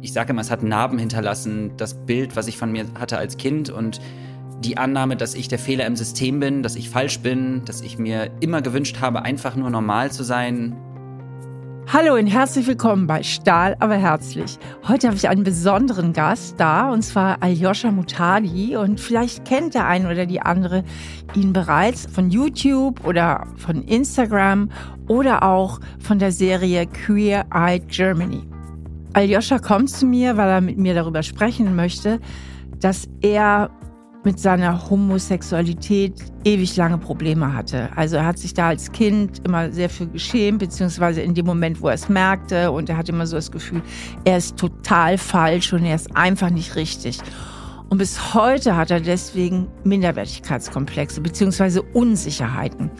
Ich sage immer, es hat Narben hinterlassen, das Bild, was ich von mir hatte als Kind und die Annahme, dass ich der Fehler im System bin, dass ich falsch bin, dass ich mir immer gewünscht habe, einfach nur normal zu sein. Hallo und herzlich willkommen bei Stahl, aber herzlich. Heute habe ich einen besonderen Gast da, und zwar Aljoscha Mutadi. Und vielleicht kennt der eine oder die andere ihn bereits von YouTube oder von Instagram oder auch von der Serie Queer Eyed Germany. Aljoscha kommt zu mir, weil er mit mir darüber sprechen möchte, dass er mit seiner Homosexualität ewig lange Probleme hatte. Also er hat sich da als Kind immer sehr viel geschämt, beziehungsweise in dem Moment, wo er es merkte und er hat immer so das Gefühl, er ist total falsch und er ist einfach nicht richtig. Und bis heute hat er deswegen Minderwertigkeitskomplexe beziehungsweise Unsicherheiten.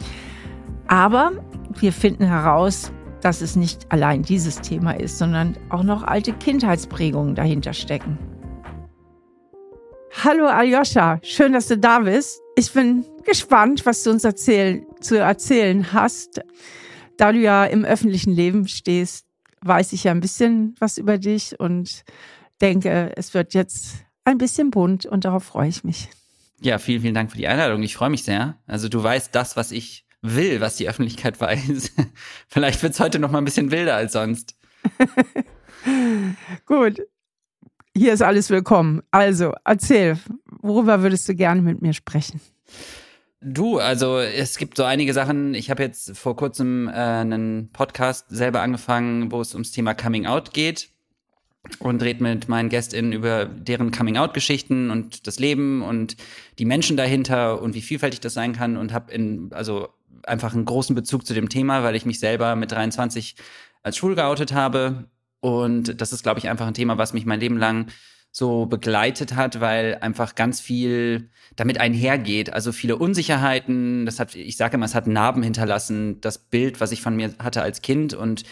Aber wir finden heraus, dass es nicht allein dieses Thema ist, sondern auch noch alte Kindheitsprägungen dahinter stecken. Hallo Aljoscha, schön, dass du da bist. Ich bin gespannt, was du uns erzählen, zu erzählen hast. Da du ja im öffentlichen Leben stehst, weiß ich ja ein bisschen was über dich und denke, es wird jetzt ein bisschen bunt und darauf freue ich mich. Ja, vielen, vielen Dank für die Einladung. Ich freue mich sehr. Also du weißt das, was ich will, was die Öffentlichkeit weiß. Vielleicht wird es heute noch mal ein bisschen wilder als sonst. Gut. Hier ist alles willkommen. Also, erzähl, worüber würdest du gerne mit mir sprechen? Du, also es gibt so einige Sachen. Ich habe jetzt vor kurzem äh, einen Podcast selber angefangen, wo es ums Thema Coming Out geht und dreht mit meinen GästInnen über deren Coming-out-Geschichten und das Leben und die Menschen dahinter und wie vielfältig das sein kann und habe in also einfach einen großen Bezug zu dem Thema, weil ich mich selber mit 23 als schwul geoutet habe. Und das ist, glaube ich, einfach ein Thema, was mich mein Leben lang so begleitet hat, weil einfach ganz viel damit einhergeht. Also viele Unsicherheiten. Das hat, ich sage immer, es hat Narben hinterlassen. Das Bild, was ich von mir hatte als Kind und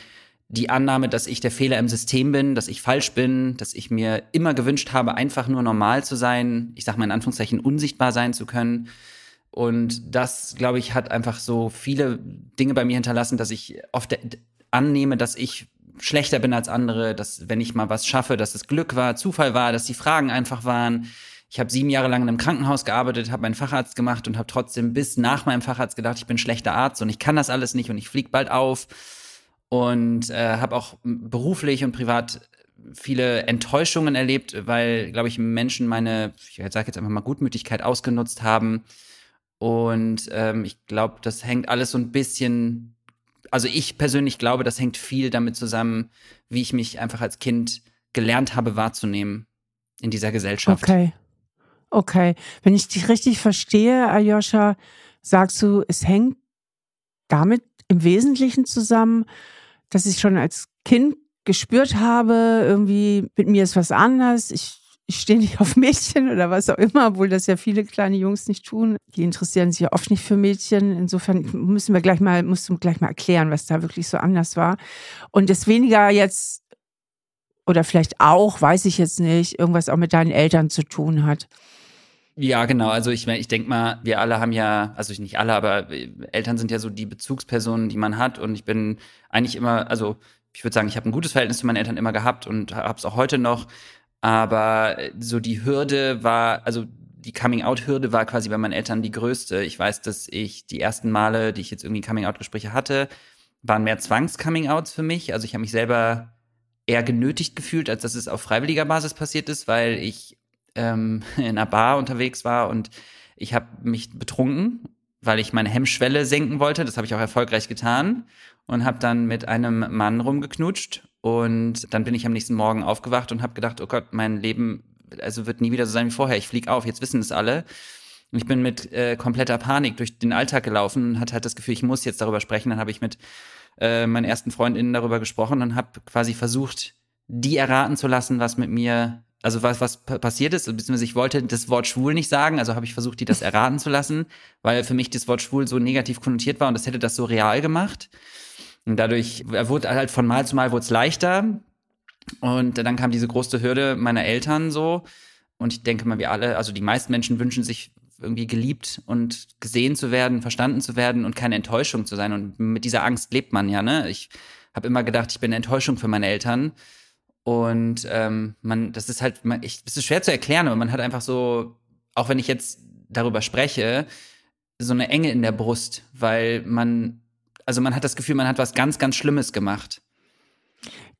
die Annahme, dass ich der Fehler im System bin, dass ich falsch bin, dass ich mir immer gewünscht habe, einfach nur normal zu sein. Ich sage mal in Anführungszeichen unsichtbar sein zu können. Und das, glaube ich, hat einfach so viele Dinge bei mir hinterlassen, dass ich oft annehme, dass ich schlechter bin als andere, dass wenn ich mal was schaffe, dass es Glück war, Zufall war, dass die Fragen einfach waren. Ich habe sieben Jahre lang in einem Krankenhaus gearbeitet, habe meinen Facharzt gemacht und habe trotzdem bis nach meinem Facharzt gedacht, ich bin schlechter Arzt und ich kann das alles nicht und ich flieg bald auf. Und äh, habe auch beruflich und privat viele Enttäuschungen erlebt, weil, glaube ich, Menschen meine, ich sage jetzt einfach mal Gutmütigkeit ausgenutzt haben und ähm, ich glaube, das hängt alles so ein bisschen, also ich persönlich glaube, das hängt viel damit zusammen, wie ich mich einfach als Kind gelernt habe wahrzunehmen in dieser Gesellschaft. Okay. Okay. Wenn ich dich richtig verstehe, Ayosha, sagst du, es hängt damit im Wesentlichen zusammen, dass ich schon als Kind gespürt habe, irgendwie mit mir ist was anders. Ich ich stehe nicht auf Mädchen oder was auch immer, obwohl das ja viele kleine Jungs nicht tun. Die interessieren sich ja oft nicht für Mädchen. Insofern müssen wir gleich mal, musst du gleich mal erklären, was da wirklich so anders war. Und es weniger jetzt, oder vielleicht auch, weiß ich jetzt nicht, irgendwas auch mit deinen Eltern zu tun hat. Ja, genau. Also ich, ich denke mal, wir alle haben ja, also nicht alle, aber Eltern sind ja so die Bezugspersonen, die man hat. Und ich bin eigentlich immer, also ich würde sagen, ich habe ein gutes Verhältnis zu meinen Eltern immer gehabt und habe es auch heute noch. Aber so die Hürde war, also die Coming-out-Hürde war quasi bei meinen Eltern die größte. Ich weiß, dass ich die ersten Male, die ich jetzt irgendwie Coming-out-Gespräche hatte, waren mehr Zwangs-Coming-outs für mich. Also ich habe mich selber eher genötigt gefühlt, als dass es auf freiwilliger Basis passiert ist, weil ich ähm, in einer Bar unterwegs war und ich habe mich betrunken, weil ich meine Hemmschwelle senken wollte. Das habe ich auch erfolgreich getan und habe dann mit einem Mann rumgeknutscht und dann bin ich am nächsten Morgen aufgewacht und habe gedacht, oh Gott, mein Leben also wird nie wieder so sein wie vorher. Ich flieg auf, jetzt wissen es alle. Und ich bin mit äh, kompletter Panik durch den Alltag gelaufen und hatte halt das Gefühl, ich muss jetzt darüber sprechen. Dann habe ich mit äh, meinen ersten Freundinnen darüber gesprochen und habe quasi versucht, die erraten zu lassen, was mit mir, also was, was passiert ist, beziehungsweise ich wollte das Wort schwul nicht sagen, also habe ich versucht, die das erraten zu lassen, weil für mich das Wort schwul so negativ konnotiert war und das hätte das so real gemacht. Und dadurch wurde halt von Mal zu Mal wurde es leichter. Und dann kam diese große Hürde meiner Eltern so. Und ich denke mal, wir alle, also die meisten Menschen wünschen sich irgendwie geliebt und gesehen zu werden, verstanden zu werden und keine Enttäuschung zu sein. Und mit dieser Angst lebt man ja, ne? Ich habe immer gedacht, ich bin eine Enttäuschung für meine Eltern. Und ähm, man, das ist halt, man, ich, das ist schwer zu erklären, aber man hat einfach so, auch wenn ich jetzt darüber spreche, so eine Enge in der Brust, weil man, also man hat das Gefühl, man hat was ganz, ganz Schlimmes gemacht.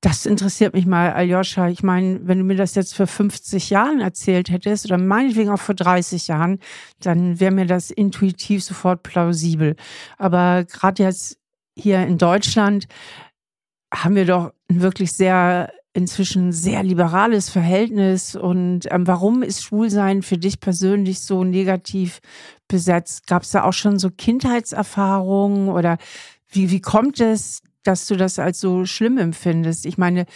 Das interessiert mich mal, Aljoscha. Ich meine, wenn du mir das jetzt für 50 Jahren erzählt hättest oder meinetwegen auch vor 30 Jahren, dann wäre mir das intuitiv sofort plausibel. Aber gerade jetzt hier in Deutschland haben wir doch ein wirklich sehr inzwischen sehr liberales Verhältnis. Und ähm, warum ist Schwulsein für dich persönlich so negativ besetzt? Gab es da auch schon so Kindheitserfahrungen oder wie, wie kommt es, dass du das als so schlimm empfindest? Ich meine,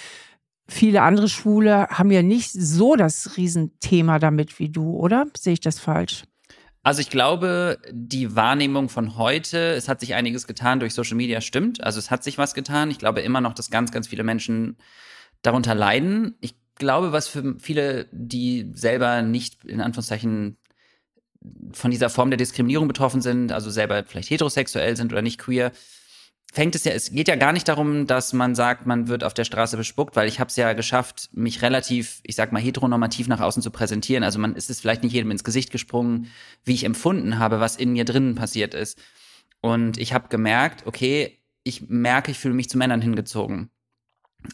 viele andere Schwule haben ja nicht so das Riesenthema damit wie du, oder? Sehe ich das falsch? Also ich glaube, die Wahrnehmung von heute, es hat sich einiges getan durch Social Media, stimmt. Also es hat sich was getan. Ich glaube immer noch, dass ganz, ganz viele Menschen darunter leiden. Ich glaube, was für viele, die selber nicht in Anführungszeichen von dieser Form der Diskriminierung betroffen sind, also selber vielleicht heterosexuell sind oder nicht queer, fängt es ja, es geht ja gar nicht darum, dass man sagt, man wird auf der Straße bespuckt, weil ich habe es ja geschafft, mich relativ, ich sag mal, heteronormativ nach außen zu präsentieren. Also man ist es vielleicht nicht jedem ins Gesicht gesprungen, wie ich empfunden habe, was in mir drinnen passiert ist. Und ich habe gemerkt, okay, ich merke, ich fühle mich zu Männern hingezogen.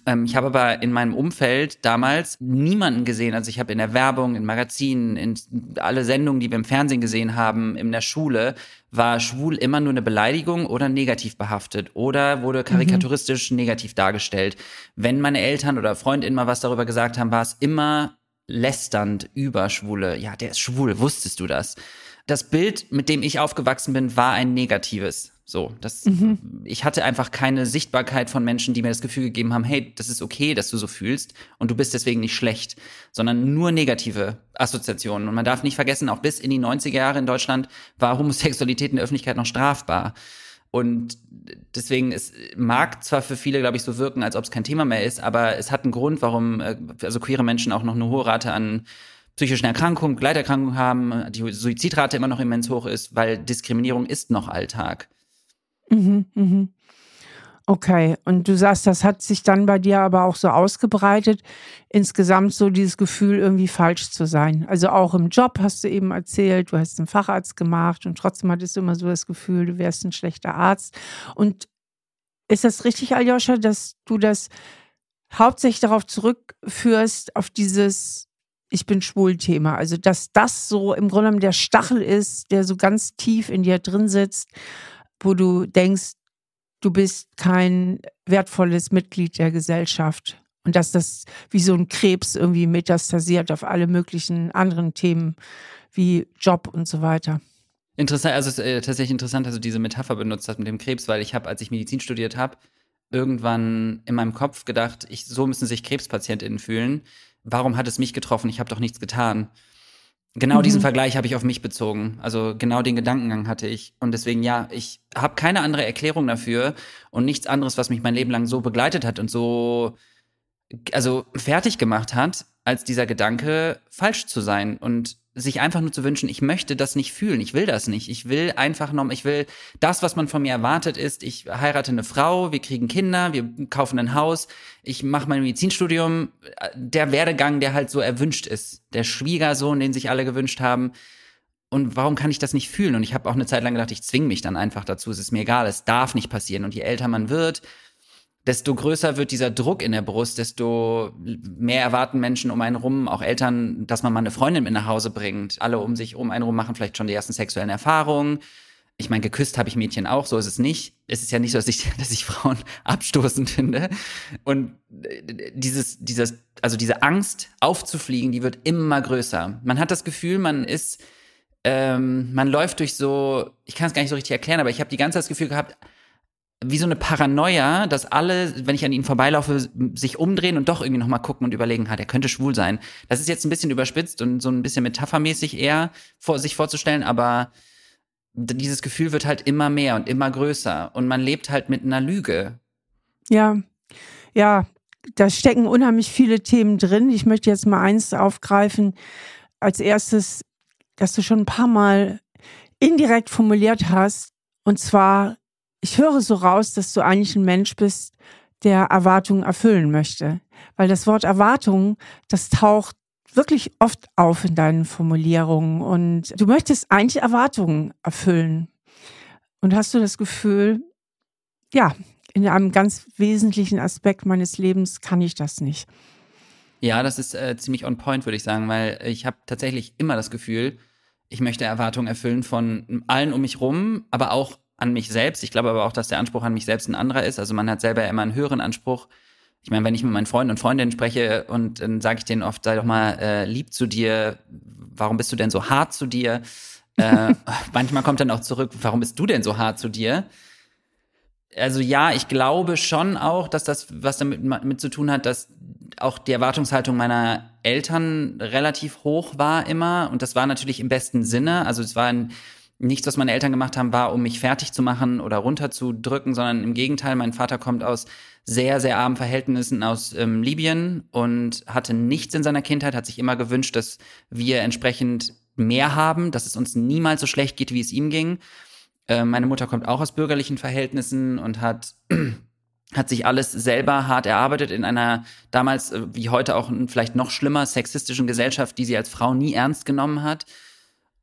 Ähm, ich habe aber in meinem Umfeld damals niemanden gesehen. Also ich habe in der Werbung, in Magazinen, in alle Sendungen, die wir im Fernsehen gesehen haben, in der Schule, war schwul immer nur eine Beleidigung oder negativ behaftet oder wurde karikaturistisch mhm. negativ dargestellt. Wenn meine Eltern oder Freundinnen mal was darüber gesagt haben, war es immer lästernd über Schwule. Ja, der ist schwul, wusstest du das? Das Bild, mit dem ich aufgewachsen bin, war ein negatives. So, das, mhm. ich hatte einfach keine Sichtbarkeit von Menschen, die mir das Gefühl gegeben haben, hey, das ist okay, dass du so fühlst und du bist deswegen nicht schlecht, sondern nur negative Assoziationen. Und man darf nicht vergessen, auch bis in die 90er Jahre in Deutschland war Homosexualität in der Öffentlichkeit noch strafbar. Und deswegen, es mag zwar für viele, glaube ich, so wirken, als ob es kein Thema mehr ist, aber es hat einen Grund, warum äh, also queere Menschen auch noch eine hohe Rate an psychischen Erkrankungen, Gleiterkrankungen haben, die Suizidrate immer noch immens hoch ist, weil Diskriminierung ist noch Alltag. Mhm, mhm. Okay, und du sagst, das hat sich dann bei dir aber auch so ausgebreitet, insgesamt so dieses Gefühl, irgendwie falsch zu sein. Also auch im Job hast du eben erzählt, du hast einen Facharzt gemacht und trotzdem hattest du immer so das Gefühl, du wärst ein schlechter Arzt. Und ist das richtig, Aljoscha, dass du das hauptsächlich darauf zurückführst, auf dieses Ich bin schwul Thema? Also, dass das so im Grunde genommen der Stachel ist, der so ganz tief in dir drin sitzt wo du denkst, du bist kein wertvolles Mitglied der Gesellschaft. Und dass das wie so ein Krebs irgendwie metastasiert auf alle möglichen anderen Themen wie Job und so weiter. Interessant, also es ist äh, tatsächlich interessant, dass du diese Metapher benutzt hast mit dem Krebs, weil ich habe, als ich Medizin studiert habe, irgendwann in meinem Kopf gedacht, ich, so müssen sich KrebspatientInnen fühlen. Warum hat es mich getroffen? Ich habe doch nichts getan. Genau mhm. diesen Vergleich habe ich auf mich bezogen. Also genau den Gedankengang hatte ich. Und deswegen, ja, ich habe keine andere Erklärung dafür und nichts anderes, was mich mein Leben lang so begleitet hat und so, also fertig gemacht hat, als dieser Gedanke, falsch zu sein. Und sich einfach nur zu wünschen, ich möchte das nicht fühlen, ich will das nicht. Ich will einfach noch, ich will das, was man von mir erwartet ist, ich heirate eine Frau, wir kriegen Kinder, wir kaufen ein Haus, ich mache mein Medizinstudium, der Werdegang, der halt so erwünscht ist, der Schwiegersohn, den sich alle gewünscht haben. Und warum kann ich das nicht fühlen? Und ich habe auch eine Zeit lang gedacht, ich zwinge mich dann einfach dazu, es ist mir egal, es darf nicht passieren. Und je älter man wird, desto größer wird dieser Druck in der Brust, desto mehr erwarten Menschen um einen rum, auch Eltern, dass man mal eine Freundin mit nach Hause bringt. Alle um sich um einen rum machen vielleicht schon die ersten sexuellen Erfahrungen. Ich meine, geküsst habe ich Mädchen auch, so ist es nicht. Es ist ja nicht so, dass ich, dass ich Frauen abstoßend finde. Und äh, dieses, dieses, also diese Angst aufzufliegen, die wird immer größer. Man hat das Gefühl, man ist, ähm, man läuft durch so, ich kann es gar nicht so richtig erklären, aber ich habe die ganze Zeit das Gefühl gehabt, wie so eine Paranoia, dass alle, wenn ich an ihnen vorbeilaufe, sich umdrehen und doch irgendwie nochmal gucken und überlegen, ha, der könnte schwul sein. Das ist jetzt ein bisschen überspitzt und so ein bisschen metaphermäßig eher vor, sich vorzustellen, aber dieses Gefühl wird halt immer mehr und immer größer und man lebt halt mit einer Lüge. Ja, ja, da stecken unheimlich viele Themen drin. Ich möchte jetzt mal eins aufgreifen. Als erstes, dass du schon ein paar Mal indirekt formuliert hast, und zwar ich höre so raus, dass du eigentlich ein Mensch bist, der Erwartungen erfüllen möchte. Weil das Wort Erwartung, das taucht wirklich oft auf in deinen Formulierungen und du möchtest eigentlich Erwartungen erfüllen. Und hast du das Gefühl, ja, in einem ganz wesentlichen Aspekt meines Lebens kann ich das nicht. Ja, das ist äh, ziemlich on point, würde ich sagen, weil ich habe tatsächlich immer das Gefühl, ich möchte Erwartungen erfüllen von allen um mich rum, aber auch an mich selbst. Ich glaube aber auch, dass der Anspruch an mich selbst ein anderer ist. Also man hat selber immer einen höheren Anspruch. Ich meine, wenn ich mit meinen Freunden und Freundinnen spreche und dann sage ich denen oft, sei doch mal äh, lieb zu dir, warum bist du denn so hart zu dir? äh, manchmal kommt dann auch zurück, warum bist du denn so hart zu dir? Also ja, ich glaube schon auch, dass das was damit mit zu tun hat, dass auch die Erwartungshaltung meiner Eltern relativ hoch war immer und das war natürlich im besten Sinne. Also es war ein, nichts, was meine Eltern gemacht haben, war, um mich fertig zu machen oder runterzudrücken, sondern im Gegenteil, mein Vater kommt aus sehr, sehr armen Verhältnissen aus ähm, Libyen und hatte nichts in seiner Kindheit, hat sich immer gewünscht, dass wir entsprechend mehr haben, dass es uns niemals so schlecht geht, wie es ihm ging. Äh, meine Mutter kommt auch aus bürgerlichen Verhältnissen und hat hat sich alles selber hart erarbeitet in einer damals äh, wie heute auch vielleicht noch schlimmer sexistischen Gesellschaft, die sie als Frau nie ernst genommen hat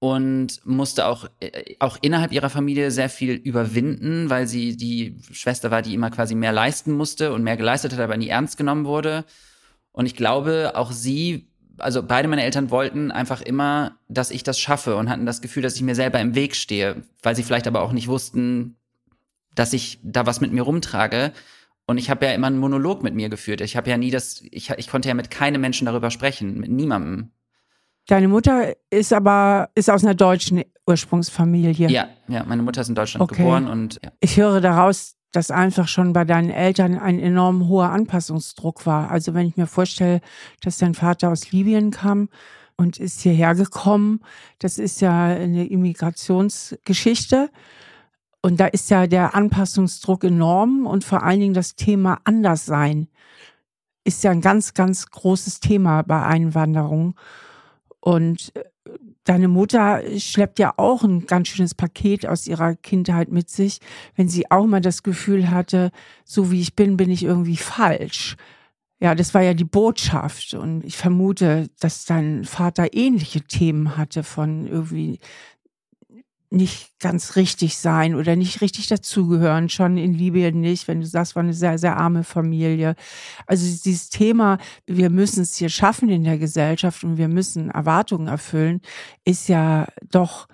und musste auch äh, auch innerhalb ihrer Familie sehr viel überwinden, weil sie die Schwester war, die immer quasi mehr leisten musste und mehr geleistet hat, aber nie ernst genommen wurde. Und ich glaube, auch sie also beide meine Eltern wollten einfach immer, dass ich das schaffe und hatten das Gefühl, dass ich mir selber im Weg stehe, weil sie vielleicht aber auch nicht wussten, dass ich da was mit mir rumtrage. Und ich habe ja immer einen Monolog mit mir geführt. Ich habe ja nie das, ich, ich konnte ja mit keinem Menschen darüber sprechen, mit niemandem. Deine Mutter ist aber ist aus einer deutschen Ursprungsfamilie. Ja, ja, meine Mutter ist in Deutschland okay. geboren und ja. ich höre daraus, dass einfach schon bei deinen Eltern ein enorm hoher Anpassungsdruck war. Also wenn ich mir vorstelle, dass dein Vater aus Libyen kam und ist hierher gekommen, das ist ja eine Immigrationsgeschichte. Und da ist ja der Anpassungsdruck enorm und vor allen Dingen das Thema Anderssein ist ja ein ganz, ganz großes Thema bei Einwanderung. Und äh, deine Mutter schleppt ja auch ein ganz schönes Paket aus ihrer Kindheit mit sich, wenn sie auch mal das Gefühl hatte, so wie ich bin, bin ich irgendwie falsch. Ja, das war ja die Botschaft. Und ich vermute, dass dein Vater ähnliche Themen hatte von irgendwie nicht ganz richtig sein oder nicht richtig dazugehören, schon in Libyen nicht, wenn du sagst, war eine sehr, sehr arme Familie. Also dieses Thema, wir müssen es hier schaffen in der Gesellschaft und wir müssen Erwartungen erfüllen, ist ja doch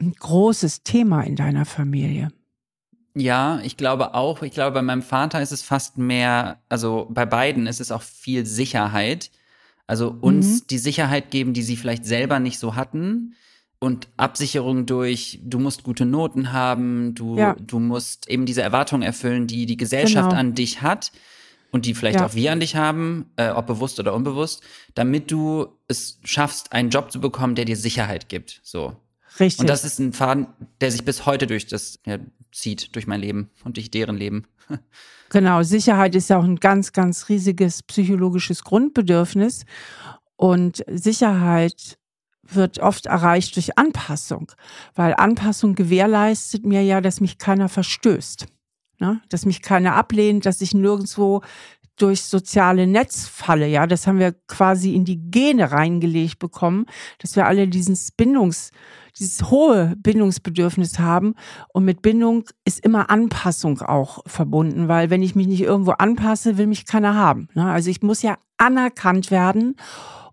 ein großes Thema in deiner Familie. Ja, ich glaube auch. Ich glaube, bei meinem Vater ist es fast mehr, also bei beiden ist es auch viel Sicherheit. Also uns mhm. die Sicherheit geben, die sie vielleicht selber nicht so hatten und Absicherung durch, du musst gute Noten haben, du, ja. du musst eben diese Erwartungen erfüllen, die die Gesellschaft genau. an dich hat und die vielleicht ja. auch wir an dich haben, äh, ob bewusst oder unbewusst, damit du es schaffst, einen Job zu bekommen, der dir Sicherheit gibt. So. Richtig. Und das ist ein Faden, der sich bis heute durch das ja, zieht, durch mein Leben und durch deren Leben. Genau, Sicherheit ist ja auch ein ganz, ganz riesiges psychologisches Grundbedürfnis. Und Sicherheit wird oft erreicht durch Anpassung, weil Anpassung gewährleistet mir ja, dass mich keiner verstößt, ne? dass mich keiner ablehnt, dass ich nirgendwo durch soziale Netz falle. Ja, das haben wir quasi in die Gene reingelegt bekommen, dass wir alle dieses Bindungs, dieses hohe Bindungsbedürfnis haben. Und mit Bindung ist immer Anpassung auch verbunden, weil wenn ich mich nicht irgendwo anpasse, will mich keiner haben. Ne? Also ich muss ja anerkannt werden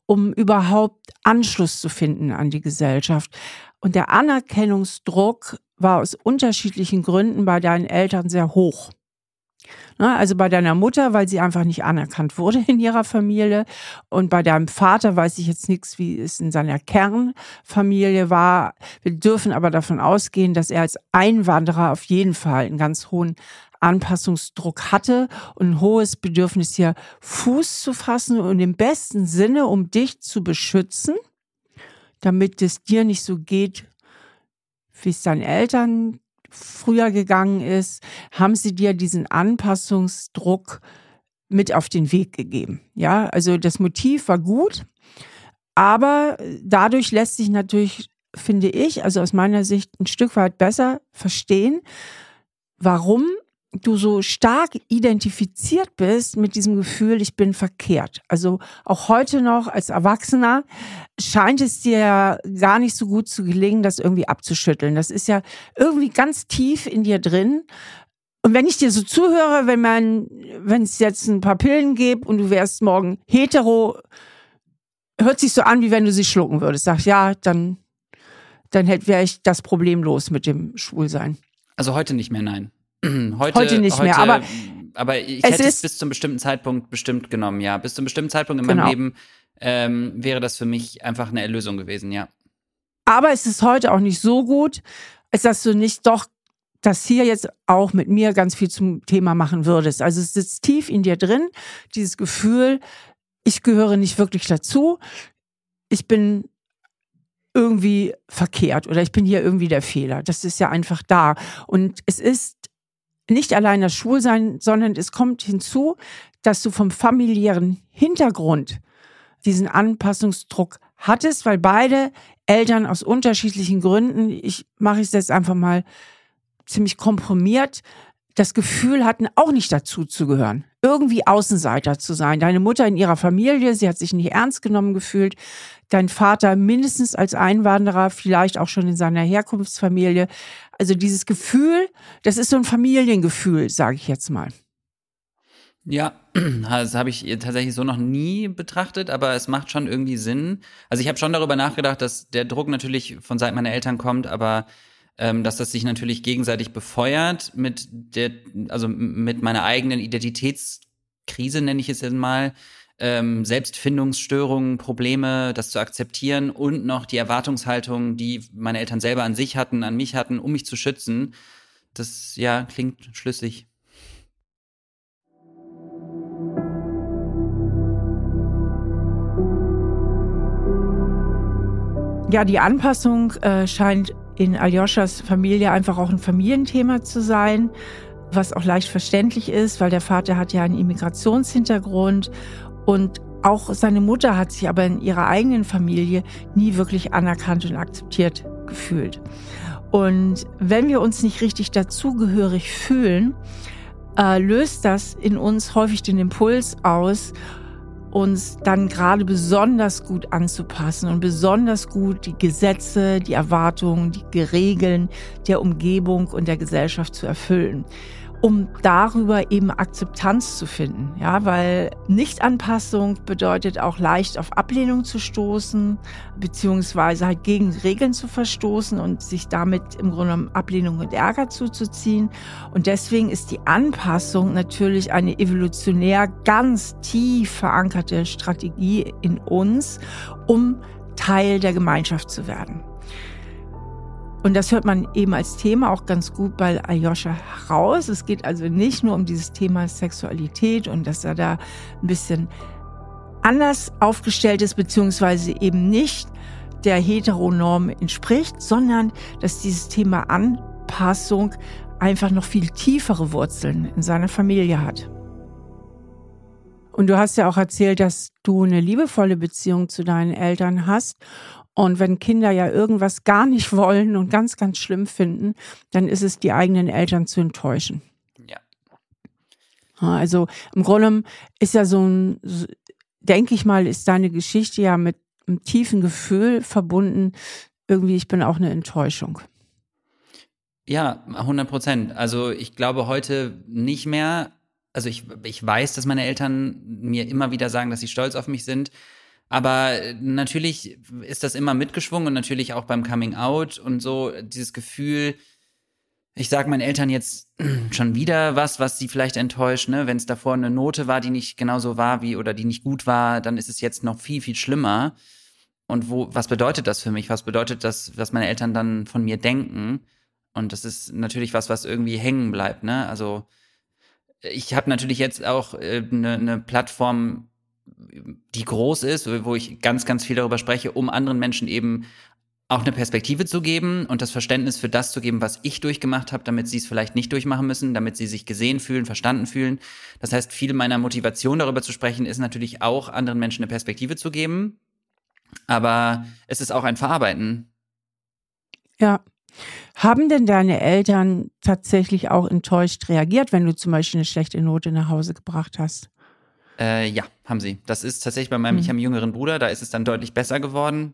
um überhaupt Anschluss zu finden an die Gesellschaft. Und der Anerkennungsdruck war aus unterschiedlichen Gründen bei deinen Eltern sehr hoch. Also bei deiner Mutter, weil sie einfach nicht anerkannt wurde in ihrer Familie. Und bei deinem Vater weiß ich jetzt nichts, wie es in seiner Kernfamilie war. Wir dürfen aber davon ausgehen, dass er als Einwanderer auf jeden Fall einen ganz hohen Anpassungsdruck hatte und ein hohes Bedürfnis hier Fuß zu fassen und im besten Sinne, um dich zu beschützen, damit es dir nicht so geht, wie es deinen Eltern früher gegangen ist, haben sie dir diesen Anpassungsdruck mit auf den Weg gegeben. Ja, also das Motiv war gut, aber dadurch lässt sich natürlich, finde ich, also aus meiner Sicht ein Stück weit besser verstehen, warum du so stark identifiziert bist mit diesem Gefühl, ich bin verkehrt. Also auch heute noch als Erwachsener scheint es dir gar nicht so gut zu gelingen, das irgendwie abzuschütteln. Das ist ja irgendwie ganz tief in dir drin. Und wenn ich dir so zuhöre, wenn man, wenn es jetzt ein paar Pillen gibt und du wärst morgen hetero, hört sich so an, wie wenn du sie schlucken würdest. Sag ja, dann, dann wäre ich das Problem los mit dem Schwulsein. Also heute nicht mehr, nein. Heute, heute nicht heute, mehr, aber aber ich hätte es bis zum bestimmten Zeitpunkt bestimmt genommen, ja. Bis zum bestimmten Zeitpunkt in genau. meinem Leben ähm, wäre das für mich einfach eine Erlösung gewesen, ja. Aber es ist heute auch nicht so gut, als dass du nicht doch das hier jetzt auch mit mir ganz viel zum Thema machen würdest. Also es sitzt tief in dir drin, dieses Gefühl, ich gehöre nicht wirklich dazu, ich bin irgendwie verkehrt oder ich bin hier irgendwie der Fehler. Das ist ja einfach da. Und es ist nicht allein das Schwulsein, sondern es kommt hinzu, dass du vom familiären Hintergrund diesen Anpassungsdruck hattest, weil beide Eltern aus unterschiedlichen Gründen, ich mache es jetzt einfach mal ziemlich komprimiert, das Gefühl hatten, auch nicht dazu zu gehören, irgendwie Außenseiter zu sein. Deine Mutter in ihrer Familie, sie hat sich nicht ernst genommen gefühlt. Dein Vater mindestens als Einwanderer, vielleicht auch schon in seiner Herkunftsfamilie. Also dieses Gefühl, das ist so ein Familiengefühl, sage ich jetzt mal. Ja, das habe ich tatsächlich so noch nie betrachtet, aber es macht schon irgendwie Sinn. Also ich habe schon darüber nachgedacht, dass der Druck natürlich von Seiten meiner Eltern kommt, aber ähm, dass das sich natürlich gegenseitig befeuert mit der, also mit meiner eigenen Identitätskrise, nenne ich es jetzt mal, ähm, Selbstfindungsstörungen, Probleme, das zu akzeptieren und noch die Erwartungshaltung, die meine Eltern selber an sich hatten, an mich hatten, um mich zu schützen. Das ja klingt schlüssig. Ja, die Anpassung äh, scheint in Aljoschas Familie einfach auch ein Familienthema zu sein, was auch leicht verständlich ist, weil der Vater hat ja einen Immigrationshintergrund und auch seine Mutter hat sich aber in ihrer eigenen Familie nie wirklich anerkannt und akzeptiert gefühlt. Und wenn wir uns nicht richtig dazugehörig fühlen, äh, löst das in uns häufig den Impuls aus, uns dann gerade besonders gut anzupassen und besonders gut die Gesetze, die Erwartungen, die Regeln der Umgebung und der Gesellschaft zu erfüllen um darüber eben Akzeptanz zu finden. Ja, weil Nichtanpassung bedeutet auch leicht auf Ablehnung zu stoßen, beziehungsweise halt gegen Regeln zu verstoßen und sich damit im Grunde genommen Ablehnung und Ärger zuzuziehen. Und deswegen ist die Anpassung natürlich eine evolutionär ganz tief verankerte Strategie in uns, um Teil der Gemeinschaft zu werden. Und das hört man eben als Thema auch ganz gut bei Aljoscha heraus. Es geht also nicht nur um dieses Thema Sexualität und dass er da ein bisschen anders aufgestellt ist, beziehungsweise eben nicht der Heteronorm entspricht, sondern dass dieses Thema Anpassung einfach noch viel tiefere Wurzeln in seiner Familie hat. Und du hast ja auch erzählt, dass du eine liebevolle Beziehung zu deinen Eltern hast und wenn Kinder ja irgendwas gar nicht wollen und ganz, ganz schlimm finden, dann ist es die eigenen Eltern zu enttäuschen. Ja. Also im Grunde ist ja so ein, denke ich mal, ist deine Geschichte ja mit einem tiefen Gefühl verbunden. Irgendwie, ich bin auch eine Enttäuschung. Ja, 100 Prozent. Also ich glaube heute nicht mehr. Also ich, ich weiß, dass meine Eltern mir immer wieder sagen, dass sie stolz auf mich sind. Aber natürlich ist das immer mitgeschwungen und natürlich auch beim Coming Out und so dieses Gefühl, ich sage meinen Eltern jetzt schon wieder was, was sie vielleicht enttäuscht, ne? Wenn es davor eine Note war, die nicht genauso war wie oder die nicht gut war, dann ist es jetzt noch viel, viel schlimmer. Und wo, was bedeutet das für mich? Was bedeutet das, was meine Eltern dann von mir denken? Und das ist natürlich was, was irgendwie hängen bleibt, ne? Also ich habe natürlich jetzt auch eine äh, ne, ne Plattform die groß ist, wo ich ganz, ganz viel darüber spreche, um anderen Menschen eben auch eine Perspektive zu geben und das Verständnis für das zu geben, was ich durchgemacht habe, damit sie es vielleicht nicht durchmachen müssen, damit sie sich gesehen fühlen, verstanden fühlen. Das heißt, viel meiner Motivation darüber zu sprechen, ist natürlich auch anderen Menschen eine Perspektive zu geben. Aber es ist auch ein Verarbeiten. Ja. Haben denn deine Eltern tatsächlich auch enttäuscht reagiert, wenn du zum Beispiel eine schlechte Note nach Hause gebracht hast? Äh, ja, haben sie. Das ist tatsächlich bei meinem, mhm. ich habe einen jüngeren Bruder, da ist es dann deutlich besser geworden.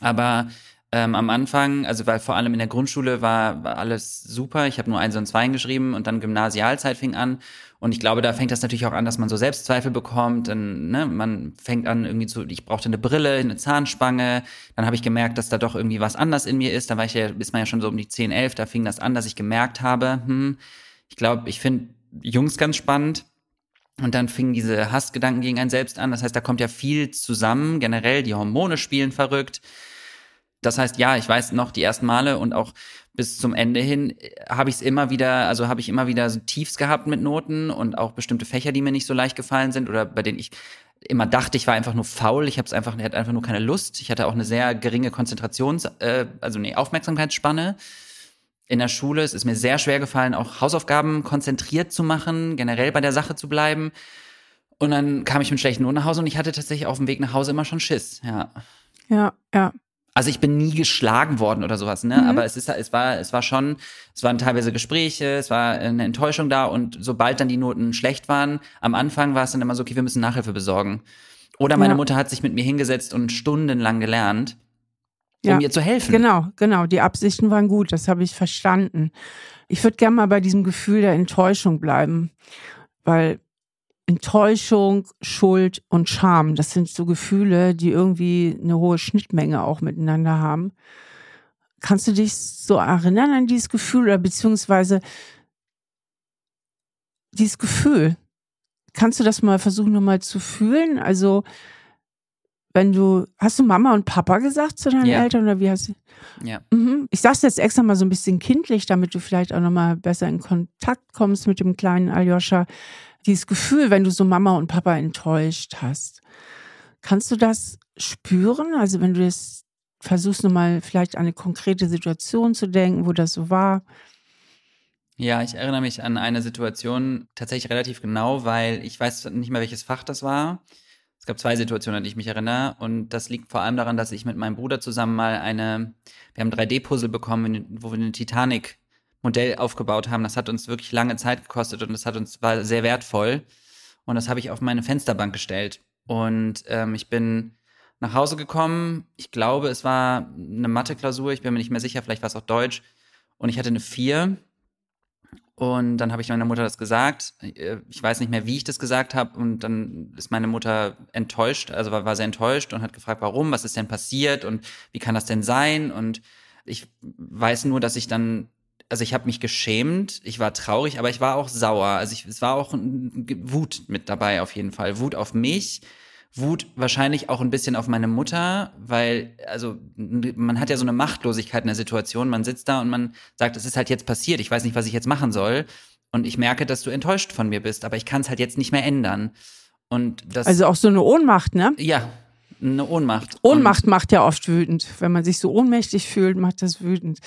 Aber ähm, am Anfang, also weil vor allem in der Grundschule war, war alles super. Ich habe nur eins und zwei geschrieben und dann Gymnasialzeit fing an. Und ich glaube, da fängt das natürlich auch an, dass man so Selbstzweifel bekommt. Dann, ne, man fängt an irgendwie zu, ich brauchte eine Brille, eine Zahnspange. Dann habe ich gemerkt, dass da doch irgendwie was anders in mir ist. Da war ich ja, ist man ja schon so um die 10, 11, da fing das an, dass ich gemerkt habe, hm, ich glaube, ich finde Jungs ganz spannend. Und dann fingen diese Hassgedanken gegen einen selbst an. Das heißt, da kommt ja viel zusammen. Generell, die Hormone spielen verrückt. Das heißt, ja, ich weiß noch die ersten Male und auch bis zum Ende hin äh, habe ich es immer wieder, also habe ich immer wieder so Tiefs gehabt mit Noten und auch bestimmte Fächer, die mir nicht so leicht gefallen sind oder bei denen ich immer dachte, ich war einfach nur faul, ich habe es einfach, ich hatte einfach nur keine Lust. Ich hatte auch eine sehr geringe Konzentrations, äh, also eine Aufmerksamkeitsspanne. In der Schule es ist mir sehr schwer gefallen, auch Hausaufgaben konzentriert zu machen, generell bei der Sache zu bleiben. Und dann kam ich mit schlechten Noten nach Hause und ich hatte tatsächlich auf dem Weg nach Hause immer schon Schiss, ja. Ja, ja. Also ich bin nie geschlagen worden oder sowas, ne? Mhm. Aber es ist, es war, es war schon, es waren teilweise Gespräche, es war eine Enttäuschung da und sobald dann die Noten schlecht waren, am Anfang war es dann immer so, okay, wir müssen Nachhilfe besorgen. Oder meine ja. Mutter hat sich mit mir hingesetzt und stundenlang gelernt, um ja. mir zu helfen. Genau, genau. Die Absichten waren gut, das habe ich verstanden. Ich würde gerne mal bei diesem Gefühl der Enttäuschung bleiben, weil Enttäuschung, Schuld und Scham. Das sind so Gefühle, die irgendwie eine hohe Schnittmenge auch miteinander haben. Kannst du dich so erinnern an dieses Gefühl oder beziehungsweise dieses Gefühl? Kannst du das mal versuchen, nochmal zu fühlen? Also, wenn du, hast du Mama und Papa gesagt zu deinen ja. Eltern oder wie hast du? Ja. Mhm. Ich sag's jetzt extra mal so ein bisschen kindlich, damit du vielleicht auch nochmal besser in Kontakt kommst mit dem kleinen Aljoscha dieses Gefühl, wenn du so Mama und Papa enttäuscht hast. Kannst du das spüren? Also wenn du jetzt versuchst, nochmal vielleicht an eine konkrete Situation zu denken, wo das so war. Ja, ich erinnere mich an eine Situation tatsächlich relativ genau, weil ich weiß nicht mehr, welches Fach das war. Es gab zwei Situationen, an die ich mich erinnere. Und das liegt vor allem daran, dass ich mit meinem Bruder zusammen mal eine, wir haben 3D-Puzzle bekommen, wo wir eine Titanic Modell aufgebaut haben. Das hat uns wirklich lange Zeit gekostet und das hat uns war sehr wertvoll. Und das habe ich auf meine Fensterbank gestellt. Und ähm, ich bin nach Hause gekommen. Ich glaube, es war eine Mathe-Klausur. Ich bin mir nicht mehr sicher. Vielleicht war es auch Deutsch. Und ich hatte eine 4. Und dann habe ich meiner Mutter das gesagt. Äh, ich weiß nicht mehr, wie ich das gesagt habe. Und dann ist meine Mutter enttäuscht, also war, war sehr enttäuscht und hat gefragt, warum, was ist denn passiert und wie kann das denn sein? Und ich weiß nur, dass ich dann also ich habe mich geschämt, ich war traurig, aber ich war auch sauer. Also ich, es war auch Wut mit dabei auf jeden Fall. Wut auf mich, Wut wahrscheinlich auch ein bisschen auf meine Mutter, weil, also man hat ja so eine Machtlosigkeit in der Situation. Man sitzt da und man sagt, es ist halt jetzt passiert, ich weiß nicht, was ich jetzt machen soll. Und ich merke, dass du enttäuscht von mir bist, aber ich kann es halt jetzt nicht mehr ändern. Und das, also auch so eine Ohnmacht, ne? Ja, eine Ohnmacht. Ohnmacht und macht ja oft wütend. Wenn man sich so ohnmächtig fühlt, macht das wütend.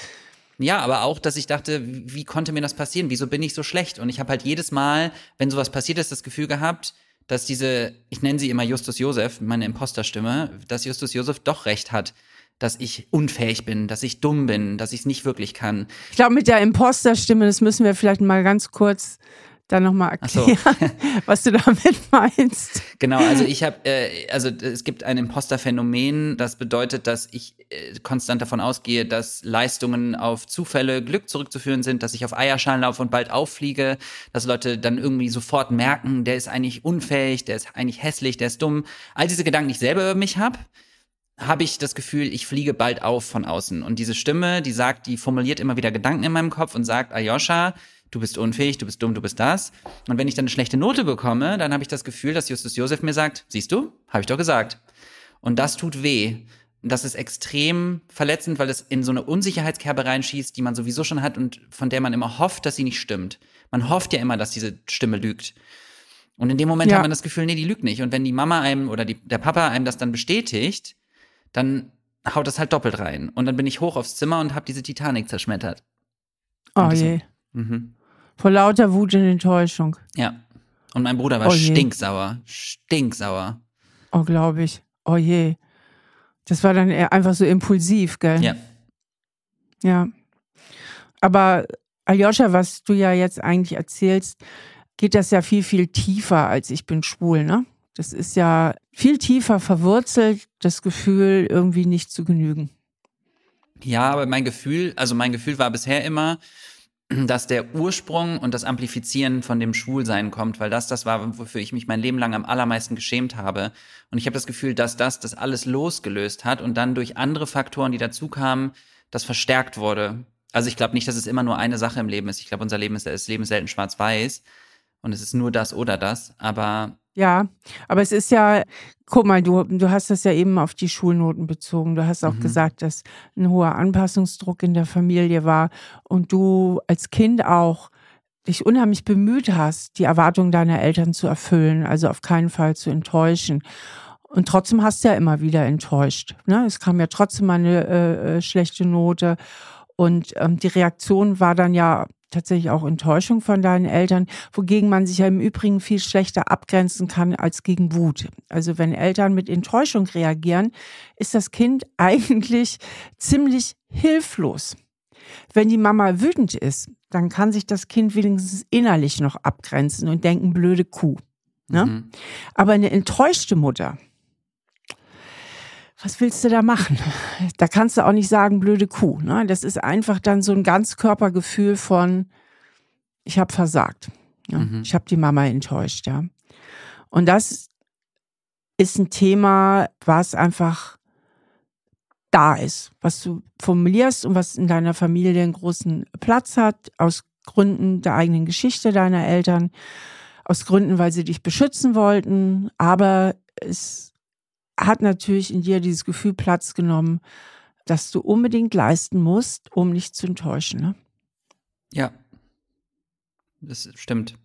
Ja, aber auch, dass ich dachte, wie konnte mir das passieren? Wieso bin ich so schlecht? Und ich habe halt jedes Mal, wenn sowas passiert ist, das Gefühl gehabt, dass diese, ich nenne sie immer Justus Josef, meine Imposterstimme, dass Justus Josef doch recht hat, dass ich unfähig bin, dass ich dumm bin, dass ich es nicht wirklich kann. Ich glaube, mit der Imposterstimme, das müssen wir vielleicht mal ganz kurz dann nochmal erklären, so. was du damit meinst. Genau, also ich habe, äh, also es gibt ein Imposterphänomen, das bedeutet, dass ich äh, konstant davon ausgehe, dass Leistungen auf Zufälle, Glück zurückzuführen sind, dass ich auf Eierschalen laufe und bald auffliege, dass Leute dann irgendwie sofort merken, der ist eigentlich unfähig, der ist eigentlich hässlich, der ist dumm. All diese Gedanken, die ich selber über mich habe, habe ich das Gefühl, ich fliege bald auf von außen. Und diese Stimme, die sagt, die formuliert immer wieder Gedanken in meinem Kopf und sagt, Ayosha, du bist unfähig, du bist dumm, du bist das. Und wenn ich dann eine schlechte Note bekomme, dann habe ich das Gefühl, dass Justus Josef mir sagt, siehst du, habe ich doch gesagt. Und das tut weh. Und das ist extrem verletzend, weil es in so eine Unsicherheitskerbe reinschießt, die man sowieso schon hat und von der man immer hofft, dass sie nicht stimmt. Man hofft ja immer, dass diese Stimme lügt. Und in dem Moment ja. hat man das Gefühl, nee, die lügt nicht. Und wenn die Mama einem oder die, der Papa einem das dann bestätigt, dann haut das halt doppelt rein. Und dann bin ich hoch aufs Zimmer und habe diese Titanic zerschmettert. Oh je. Mhm. Vor lauter Wut und Enttäuschung. Ja. Und mein Bruder war oh stinksauer. Stinksauer. Oh, glaube ich. Oh je. Das war dann einfach so impulsiv, gell? Ja. Ja. Aber Aljoscha, was du ja jetzt eigentlich erzählst, geht das ja viel, viel tiefer als ich bin schwul, ne? Das ist ja viel tiefer verwurzelt, das Gefühl, irgendwie nicht zu genügen. Ja, aber mein Gefühl, also mein Gefühl war bisher immer, dass der Ursprung und das Amplifizieren von dem Schwulsein kommt, weil das das war, wofür ich mich mein Leben lang am allermeisten geschämt habe. Und ich habe das Gefühl, dass das das alles losgelöst hat und dann durch andere Faktoren, die dazu kamen, das verstärkt wurde. Also ich glaube nicht, dass es immer nur eine Sache im Leben ist. Ich glaube, unser Leben ist, das Leben ist selten schwarz-weiß und es ist nur das oder das. Aber ja, aber es ist ja, guck mal, du, du hast das ja eben auf die Schulnoten bezogen. Du hast auch mhm. gesagt, dass ein hoher Anpassungsdruck in der Familie war und du als Kind auch dich unheimlich bemüht hast, die Erwartungen deiner Eltern zu erfüllen, also auf keinen Fall zu enttäuschen. Und trotzdem hast du ja immer wieder enttäuscht. Ne? Es kam ja trotzdem mal eine äh, äh schlechte Note. Und ähm, die Reaktion war dann ja tatsächlich auch Enttäuschung von deinen Eltern, wogegen man sich ja im Übrigen viel schlechter abgrenzen kann als gegen Wut. Also wenn Eltern mit Enttäuschung reagieren, ist das Kind eigentlich ziemlich hilflos. Wenn die Mama wütend ist, dann kann sich das Kind wenigstens innerlich noch abgrenzen und denken, blöde Kuh. Ne? Mhm. Aber eine enttäuschte Mutter, was willst du da machen? Da kannst du auch nicht sagen, blöde Kuh. Ne? Das ist einfach dann so ein Ganzkörpergefühl von, ich habe versagt. Ja? Mhm. Ich habe die Mama enttäuscht, ja. Und das ist ein Thema, was einfach da ist, was du formulierst und was in deiner Familie einen großen Platz hat, aus Gründen der eigenen Geschichte deiner Eltern, aus Gründen, weil sie dich beschützen wollten, aber es hat natürlich in dir dieses Gefühl Platz genommen, dass du unbedingt leisten musst, um nicht zu enttäuschen. Ne? Ja, das stimmt.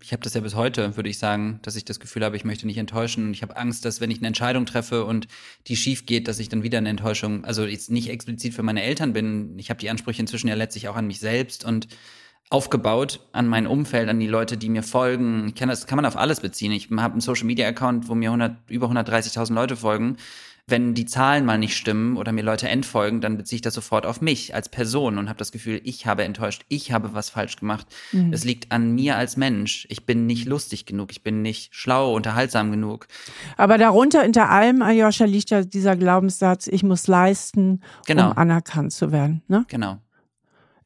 Ich habe das ja bis heute, würde ich sagen, dass ich das Gefühl habe, ich möchte nicht enttäuschen und ich habe Angst, dass wenn ich eine Entscheidung treffe und die schief geht, dass ich dann wieder eine Enttäuschung, also jetzt nicht explizit für meine Eltern bin. Ich habe die Ansprüche inzwischen ja letztlich auch an mich selbst und aufgebaut an mein Umfeld, an die Leute, die mir folgen. Ich kann das kann man auf alles beziehen. Ich habe einen Social Media Account, wo mir 100, über 130.000 Leute folgen. Wenn die Zahlen mal nicht stimmen oder mir Leute entfolgen, dann beziehe ich das sofort auf mich als Person und habe das Gefühl, ich habe enttäuscht, ich habe was falsch gemacht. Mhm. Es liegt an mir als Mensch. Ich bin nicht lustig genug, ich bin nicht schlau, unterhaltsam genug. Aber darunter hinter allem, Aljoscha, liegt ja dieser Glaubenssatz, ich muss leisten, genau. um anerkannt zu werden. Ne? Genau.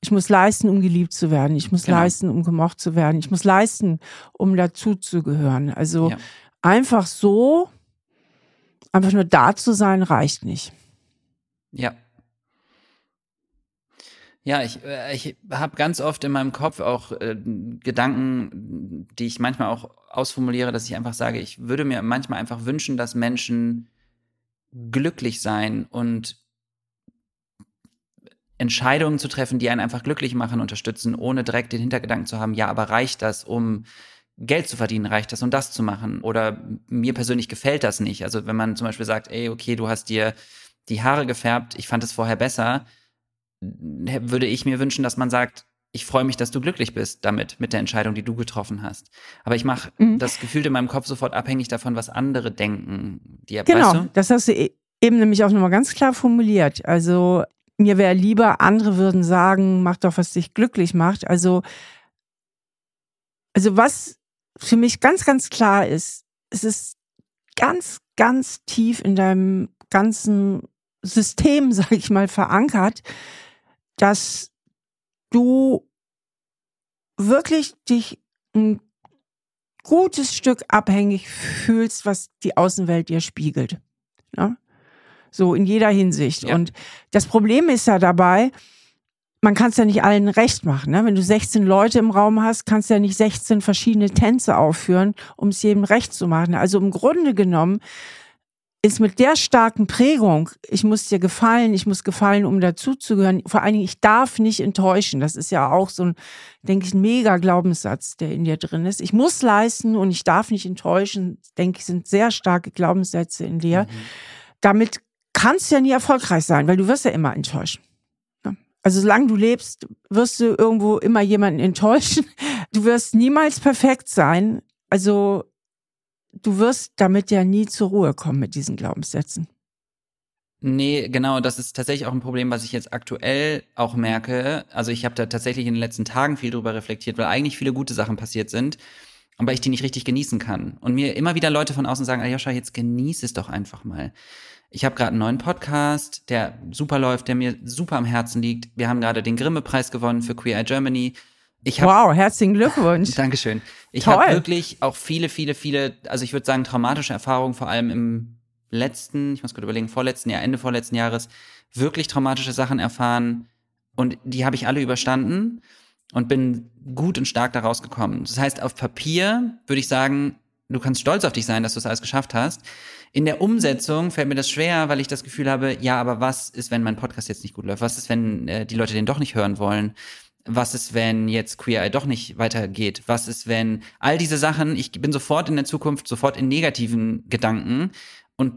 Ich muss leisten, um geliebt zu werden. Ich muss genau. leisten, um gemocht zu werden. Ich muss leisten, um dazuzugehören. Also ja. einfach so, einfach nur da zu sein, reicht nicht. Ja. Ja, ich, äh, ich habe ganz oft in meinem Kopf auch äh, Gedanken, die ich manchmal auch ausformuliere, dass ich einfach sage, ich würde mir manchmal einfach wünschen, dass Menschen glücklich sein und Entscheidungen zu treffen, die einen einfach glücklich machen, unterstützen, ohne direkt den Hintergedanken zu haben, ja, aber reicht das, um Geld zu verdienen, reicht das, um das zu machen? Oder mir persönlich gefällt das nicht. Also wenn man zum Beispiel sagt, ey, okay, du hast dir die Haare gefärbt, ich fand es vorher besser, würde ich mir wünschen, dass man sagt, ich freue mich, dass du glücklich bist damit, mit der Entscheidung, die du getroffen hast. Aber ich mache mhm. das Gefühl in meinem Kopf sofort abhängig davon, was andere denken. Die, genau, weißt du? das hast du e-, eben nämlich auch nochmal ganz klar formuliert. Also mir wäre lieber, andere würden sagen, mach doch, was dich glücklich macht. Also, also was für mich ganz, ganz klar ist, es ist ganz, ganz tief in deinem ganzen System, sag ich mal, verankert, dass du wirklich dich ein gutes Stück abhängig fühlst, was die Außenwelt dir spiegelt. Ja? So in jeder Hinsicht. Ja. Und das Problem ist ja dabei, man kann es ja nicht allen recht machen. Ne? Wenn du 16 Leute im Raum hast, kannst du ja nicht 16 verschiedene Tänze aufführen, um es jedem recht zu machen. Also im Grunde genommen ist mit der starken Prägung, ich muss dir gefallen, ich muss gefallen, um dazuzugehören. Vor allen Dingen, ich darf nicht enttäuschen. Das ist ja auch so ein, denke ich, ein mega Glaubenssatz, der in dir drin ist. Ich muss leisten und ich darf nicht enttäuschen, denke ich, sind sehr starke Glaubenssätze in dir. Mhm. Damit kannst ja nie erfolgreich sein, weil du wirst ja immer enttäuschen. Also solange du lebst, wirst du irgendwo immer jemanden enttäuschen. Du wirst niemals perfekt sein. Also du wirst damit ja nie zur Ruhe kommen mit diesen Glaubenssätzen. Nee, genau, das ist tatsächlich auch ein Problem, was ich jetzt aktuell auch merke. Also ich habe da tatsächlich in den letzten Tagen viel drüber reflektiert, weil eigentlich viele gute Sachen passiert sind, aber ich die nicht richtig genießen kann. Und mir immer wieder Leute von außen sagen, Aljoscha, jetzt genieß es doch einfach mal. Ich habe gerade einen neuen Podcast, der super läuft, der mir super am Herzen liegt. Wir haben gerade den Grimme-Preis gewonnen für Queer Eye Germany. Ich hab, wow, herzlichen Glückwunsch. Dankeschön. Ich habe wirklich auch viele, viele, viele, also ich würde sagen, traumatische Erfahrungen, vor allem im letzten, ich muss gerade überlegen, vorletzten Jahr, Ende vorletzten Jahres, wirklich traumatische Sachen erfahren und die habe ich alle überstanden und bin gut und stark daraus gekommen. Das heißt, auf Papier würde ich sagen, du kannst stolz auf dich sein, dass du es alles geschafft hast. In der Umsetzung fällt mir das schwer, weil ich das Gefühl habe, ja, aber was ist, wenn mein Podcast jetzt nicht gut läuft? Was ist, wenn äh, die Leute den doch nicht hören wollen? Was ist, wenn jetzt Queer Eye doch nicht weitergeht? Was ist, wenn all diese Sachen, ich bin sofort in der Zukunft, sofort in negativen Gedanken, und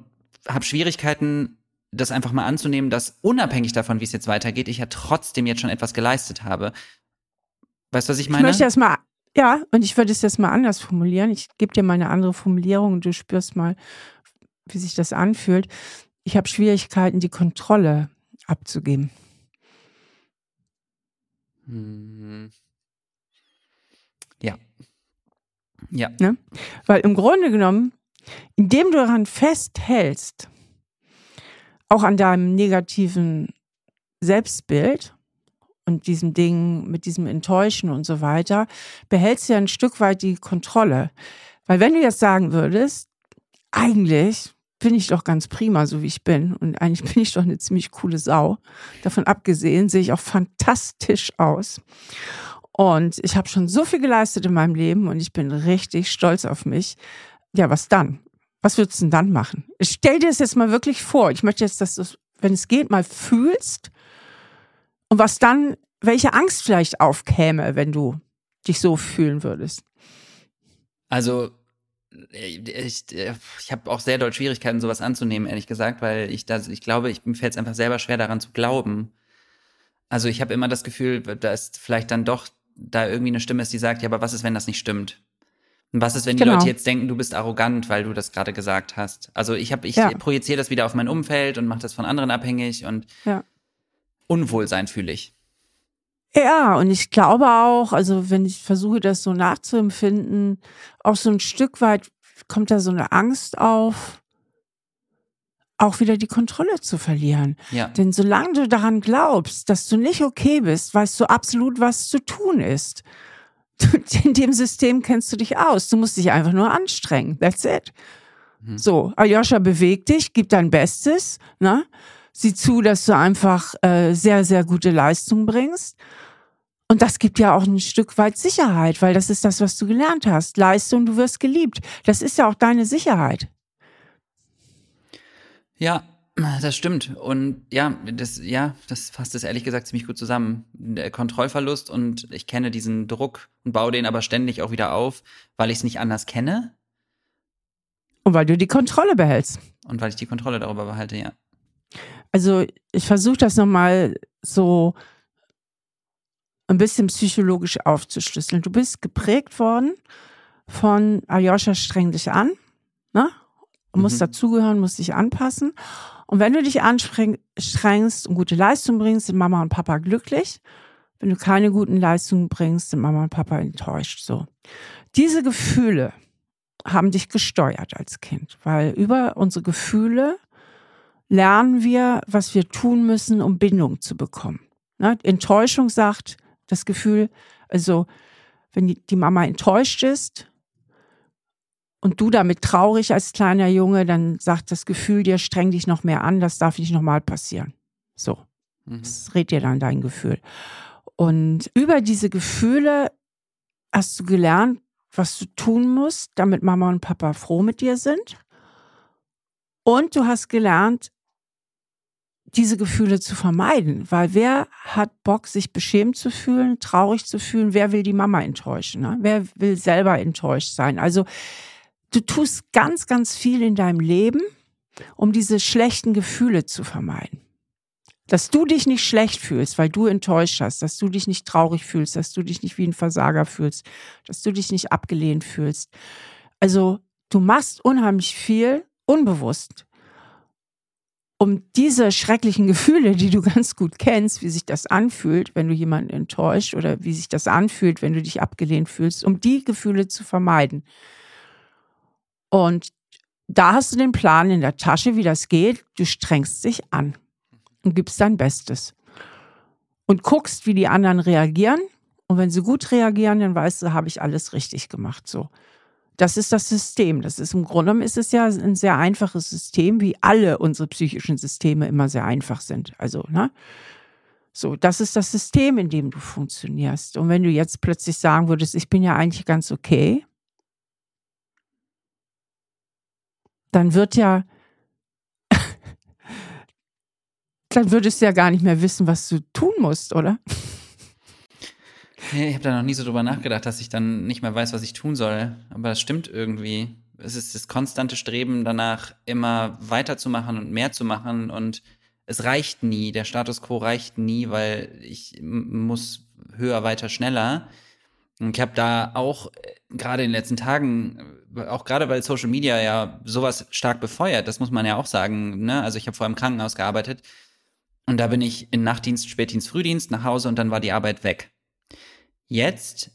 habe Schwierigkeiten, das einfach mal anzunehmen, dass unabhängig davon, wie es jetzt weitergeht, ich ja trotzdem jetzt schon etwas geleistet habe. Weißt du, was ich meine? Ich möchte das mal, ja, und ich würde es jetzt mal anders formulieren. Ich gebe dir mal eine andere Formulierung und du spürst mal, wie sich das anfühlt. Ich habe Schwierigkeiten, die Kontrolle abzugeben. Hm. Ja. Ja. Ne? Weil im Grunde genommen indem du daran festhältst, auch an deinem negativen Selbstbild und diesem Ding mit diesem Enttäuschen und so weiter, behältst du ja ein Stück weit die Kontrolle. Weil wenn du jetzt sagen würdest, eigentlich bin ich doch ganz prima, so wie ich bin. Und eigentlich bin ich doch eine ziemlich coole Sau. Davon abgesehen sehe ich auch fantastisch aus. Und ich habe schon so viel geleistet in meinem Leben und ich bin richtig stolz auf mich. Ja, was dann? Was würdest du denn dann machen? Stell dir das jetzt mal wirklich vor. Ich möchte jetzt, dass du, wenn es geht, mal fühlst und was dann, welche Angst vielleicht aufkäme, wenn du dich so fühlen würdest. Also ich, ich habe auch sehr doll Schwierigkeiten, sowas anzunehmen, ehrlich gesagt, weil ich das, ich glaube, ich, mir fällt es einfach selber schwer, daran zu glauben. Also ich habe immer das Gefühl, da ist vielleicht dann doch da irgendwie eine Stimme ist, die sagt, ja, aber was ist, wenn das nicht stimmt? Und was ist, wenn genau. die Leute jetzt denken, du bist arrogant, weil du das gerade gesagt hast? Also ich habe, ich ja. projiziere das wieder auf mein Umfeld und mache das von anderen abhängig und ja. Unwohlsein fühle ich. Ja, und ich glaube auch, also wenn ich versuche, das so nachzuempfinden, auch so ein Stück weit kommt da so eine Angst auf, auch wieder die Kontrolle zu verlieren. Ja. Denn solange du daran glaubst, dass du nicht okay bist, weißt du absolut, was zu tun ist. in dem System kennst du dich aus. Du musst dich einfach nur anstrengen. That's it. Mhm. So, Aljoscha, beweg dich, gib dein Bestes. Ne? Sieh zu, dass du einfach äh, sehr, sehr gute Leistung bringst. Und das gibt ja auch ein Stück weit Sicherheit, weil das ist das, was du gelernt hast. Leistung, du wirst geliebt. Das ist ja auch deine Sicherheit. Ja, das stimmt. Und ja, das, ja, das fasst es ehrlich gesagt ziemlich gut zusammen. Der Kontrollverlust und ich kenne diesen Druck und baue den aber ständig auch wieder auf, weil ich es nicht anders kenne. Und weil du die Kontrolle behältst. Und weil ich die Kontrolle darüber behalte, ja. Also ich versuche das nochmal so ein bisschen psychologisch aufzuschlüsseln. Du bist geprägt worden von Aljoscha streng dich an, ne? Du musst mhm. dazugehören, musst dich anpassen. Und wenn du dich anstrengst und gute Leistung bringst, sind Mama und Papa glücklich. Wenn du keine guten Leistungen bringst, sind Mama und Papa enttäuscht. So. Diese Gefühle haben dich gesteuert als Kind, weil über unsere Gefühle lernen wir, was wir tun müssen, um Bindung zu bekommen. Ne? Enttäuschung sagt das Gefühl, also wenn die Mama enttäuscht ist, und du damit traurig als kleiner Junge, dann sagt das Gefühl dir, streng dich noch mehr an, das darf nicht nochmal passieren. So. Mhm. Das redet dir dann dein Gefühl. Und über diese Gefühle hast du gelernt, was du tun musst, damit Mama und Papa froh mit dir sind. Und du hast gelernt, diese Gefühle zu vermeiden, weil wer hat Bock, sich beschämt zu fühlen, traurig zu fühlen? Wer will die Mama enttäuschen? Ne? Wer will selber enttäuscht sein? Also du tust ganz, ganz viel in deinem Leben, um diese schlechten Gefühle zu vermeiden. Dass du dich nicht schlecht fühlst, weil du enttäuscht hast, dass du dich nicht traurig fühlst, dass du dich nicht wie ein Versager fühlst, dass du dich nicht abgelehnt fühlst. Also du machst unheimlich viel unbewusst, um diese schrecklichen Gefühle, die du ganz gut kennst, wie sich das anfühlt, wenn du jemanden enttäuscht oder wie sich das anfühlt, wenn du dich abgelehnt fühlst, um die Gefühle zu vermeiden. Und da hast du den Plan in der Tasche, wie das geht. Du strengst dich an und gibst dein Bestes. Und guckst, wie die anderen reagieren. Und wenn sie gut reagieren, dann weißt du, habe ich alles richtig gemacht. So. Das ist das System. Das ist im Grunde genommen ist es ja ein sehr einfaches System, wie alle unsere psychischen Systeme immer sehr einfach sind. Also, ne? So, das ist das System, in dem du funktionierst. Und wenn du jetzt plötzlich sagen würdest, ich bin ja eigentlich ganz okay, dann wird ja, dann würdest du ja gar nicht mehr wissen, was du tun musst, oder? Ich habe da noch nie so drüber nachgedacht, dass ich dann nicht mehr weiß, was ich tun soll. Aber das stimmt irgendwie. Es ist das konstante Streben danach, immer weiterzumachen und mehr zu machen. Und es reicht nie. Der Status quo reicht nie, weil ich muss höher, weiter, schneller. Und ich habe da auch äh, gerade in den letzten Tagen, äh, auch gerade weil Social Media ja sowas stark befeuert, das muss man ja auch sagen. Ne? Also ich habe vor im Krankenhaus gearbeitet und da bin ich in Nachtdienst, Spätdienst, Frühdienst nach Hause und dann war die Arbeit weg. Jetzt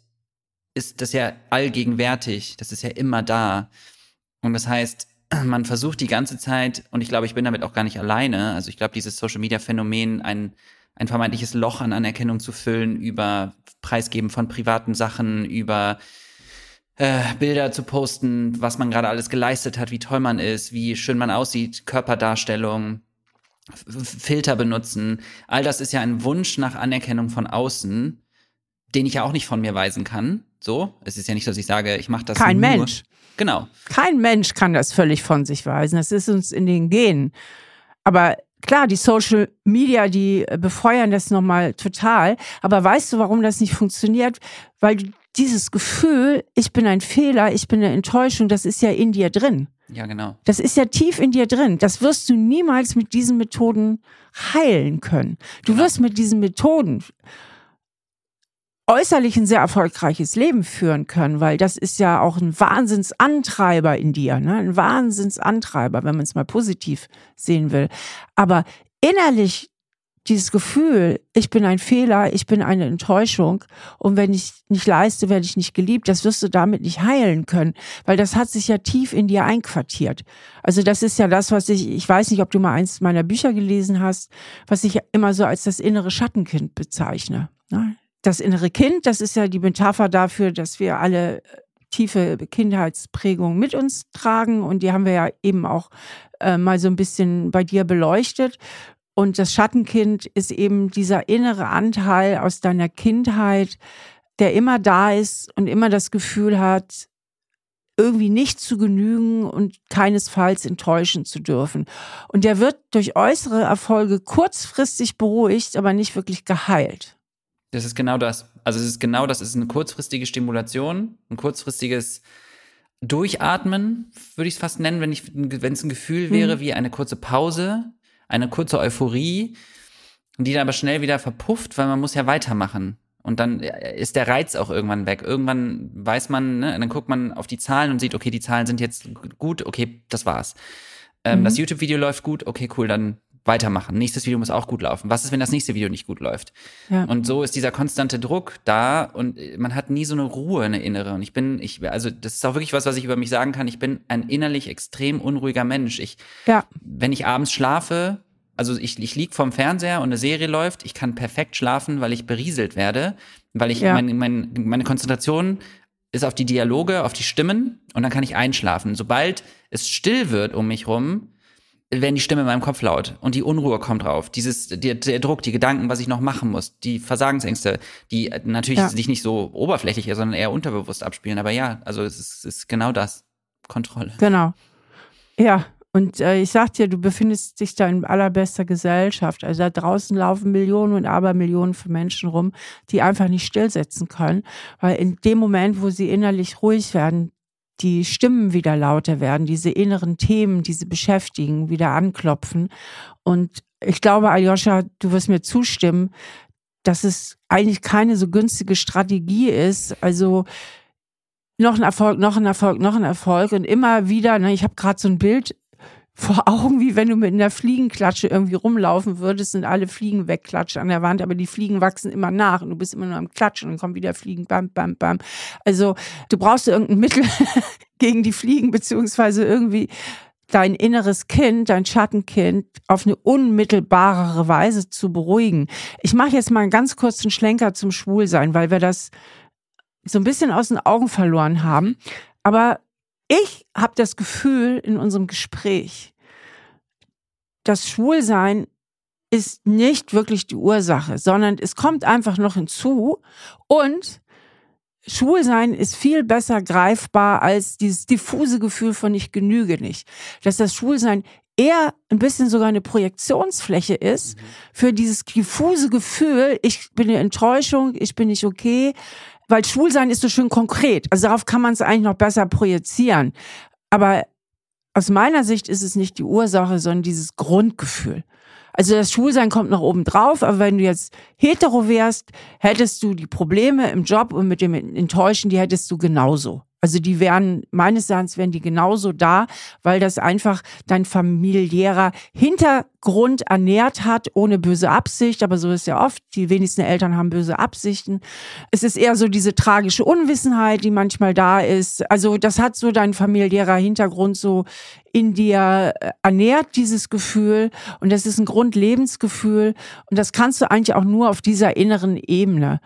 ist das ja allgegenwärtig, das ist ja immer da. Und das heißt, man versucht die ganze Zeit, und ich glaube, ich bin damit auch gar nicht alleine, also ich glaube, dieses Social-Media-Phänomen, ein, ein vermeintliches Loch an Anerkennung zu füllen über Preisgeben von privaten Sachen, über äh, Bilder zu posten, was man gerade alles geleistet hat, wie toll man ist, wie schön man aussieht, Körperdarstellung, Filter benutzen. All das ist ja ein Wunsch nach Anerkennung von außen, den ich ja auch nicht von mir weisen kann. So, es ist ja nicht so, dass ich sage, ich mache das Kein nur. Mensch. Genau. Kein Mensch kann das völlig von sich weisen. Das ist uns in den Genen. Aber klar, die Social Media, die befeuern das nochmal total. Aber weißt du, warum das nicht funktioniert? Weil dieses Gefühl, ich bin ein Fehler, ich bin eine Enttäuschung, das ist ja in dir drin. Ja, genau. Das ist ja tief in dir drin. Das wirst du niemals mit diesen Methoden heilen können. Du Genau. wirst mit diesen Methoden äußerlich ein sehr erfolgreiches Leben führen können, weil das ist ja auch ein Wahnsinnsantreiber in dir, ne? ein Wahnsinnsantreiber, wenn man es mal positiv sehen will. Aber innerlich dieses Gefühl, ich bin ein Fehler, ich bin eine Enttäuschung und wenn ich nicht leiste, werde ich nicht geliebt, das wirst du damit nicht heilen können, weil das hat sich ja tief in dir einquartiert. Also das ist ja das, was ich, ich weiß nicht, ob du mal eins meiner Bücher gelesen hast, was ich immer so als das innere Schattenkind bezeichne. ne? Das innere Kind, das ist ja die Metapher dafür, dass wir alle äh, tiefe Kindheitsprägungen mit uns tragen und die haben wir ja eben auch äh, mal so ein bisschen bei dir beleuchtet. Und das Schattenkind ist eben dieser innere Anteil aus deiner Kindheit, der immer da ist und immer das Gefühl hat, irgendwie nicht zu genügen und keinesfalls enttäuschen zu dürfen. Und der wird durch äußere Erfolge kurzfristig beruhigt, aber nicht wirklich geheilt. Das ist genau das. Also es ist genau das. Es ist eine kurzfristige Stimulation, ein kurzfristiges Durchatmen, würde ich es fast nennen, wenn ich, wenn es ein Gefühl wäre wie eine kurze Pause, eine kurze Euphorie, die dann aber schnell wieder verpufft, weil man muss ja weitermachen. Und dann ist der Reiz auch irgendwann weg. Irgendwann weiß man, ne, dann guckt man auf die Zahlen und sieht, okay, die Zahlen sind jetzt gut, okay, das war's. Ähm, Mhm. Das YouTube-Video läuft gut, okay, cool, dann weitermachen. Nächstes Video muss auch gut laufen. Was ist, wenn das nächste Video nicht gut läuft? Ja. Und so ist dieser konstante Druck da und man hat nie so eine Ruhe, eine innere. Und ich bin, ich, also das ist auch wirklich was, was ich über mich sagen kann. Ich bin ein innerlich extrem unruhiger Mensch. Ich, Ja, wenn ich abends schlafe, also ich, ich lieg vorm Fernseher und eine Serie läuft, ich kann perfekt schlafen, weil ich berieselt werde, weil ich Ja. mein, mein, meine Konzentration ist auf die Dialoge, auf die Stimmen und dann kann ich einschlafen. Sobald es still wird um mich rum, werden die Stimmen in meinem Kopf laut und die Unruhe kommt drauf. Dieses, der, der Druck, die Gedanken, was ich noch machen muss, die Versagensängste, die natürlich Ja. sich nicht so oberflächlich, sondern eher unterbewusst abspielen. Aber ja, also es ist, ist genau das. Kontrolle. genau. Ja, und äh, ich sag dir, du befindest dich da in allerbester Gesellschaft. Also da draußen laufen Millionen und Abermillionen von Menschen rum, die einfach nicht stillsetzen können, weil in dem Moment, wo sie innerlich ruhig werden, die Stimmen wieder lauter werden, diese inneren Themen, die sie beschäftigen, wieder anklopfen. Und ich glaube, Aljoscha, du wirst mir zustimmen, dass es eigentlich keine so günstige Strategie ist. Also noch ein Erfolg, noch ein Erfolg, noch ein Erfolg und immer wieder, ne, ich habe gerade so ein Bild vor Augen, wie wenn du mit einer Fliegenklatsche irgendwie rumlaufen würdest und alle Fliegen wegklatschen an der Wand, aber die Fliegen wachsen immer nach und du bist immer nur am Klatschen und dann kommen wieder Fliegen, bam, bam, bam. Also du brauchst irgendein Mittel gegen die Fliegen, beziehungsweise irgendwie dein inneres Kind, dein Schattenkind auf eine unmittelbarere Weise zu beruhigen. Ich mache jetzt mal einen ganz kurzen Schlenker zum Schwulsein, weil wir das so ein bisschen aus den Augen verloren haben. Aber ich habe das Gefühl in unserem Gespräch, das Schwulsein ist nicht wirklich die Ursache, sondern es kommt einfach noch hinzu und Schwulsein ist viel besser greifbar als dieses diffuse Gefühl von ich genüge nicht. Dass das Schwulsein eher ein bisschen sogar eine Projektionsfläche ist mhm. für dieses diffuse Gefühl, ich bin eine Enttäuschung, ich bin nicht okay, weil Schwulsein ist so schön konkret. Also darauf kann man es eigentlich noch besser projizieren. Aber aus meiner Sicht ist es nicht die Ursache, sondern dieses Grundgefühl. Also das Schwulsein kommt noch oben drauf, aber wenn du jetzt hetero wärst, hättest du die Probleme im Job und mit dem Enttäuschen, die hättest du genauso. Also die wären, meines Erachtens wären die genauso da, weil das einfach dein familiärer Hintergrund ernährt hat, ohne böse Absicht. Aber so ist ja oft. Die wenigsten Eltern haben böse Absichten. Es ist eher so diese tragische Unwissenheit, die manchmal da ist. Also das hat so dein familiärer Hintergrund so in dir äh, ernährt, dieses Gefühl. Und das ist ein Grundlebensgefühl. Und das kannst du eigentlich auch nur auf dieser inneren Ebene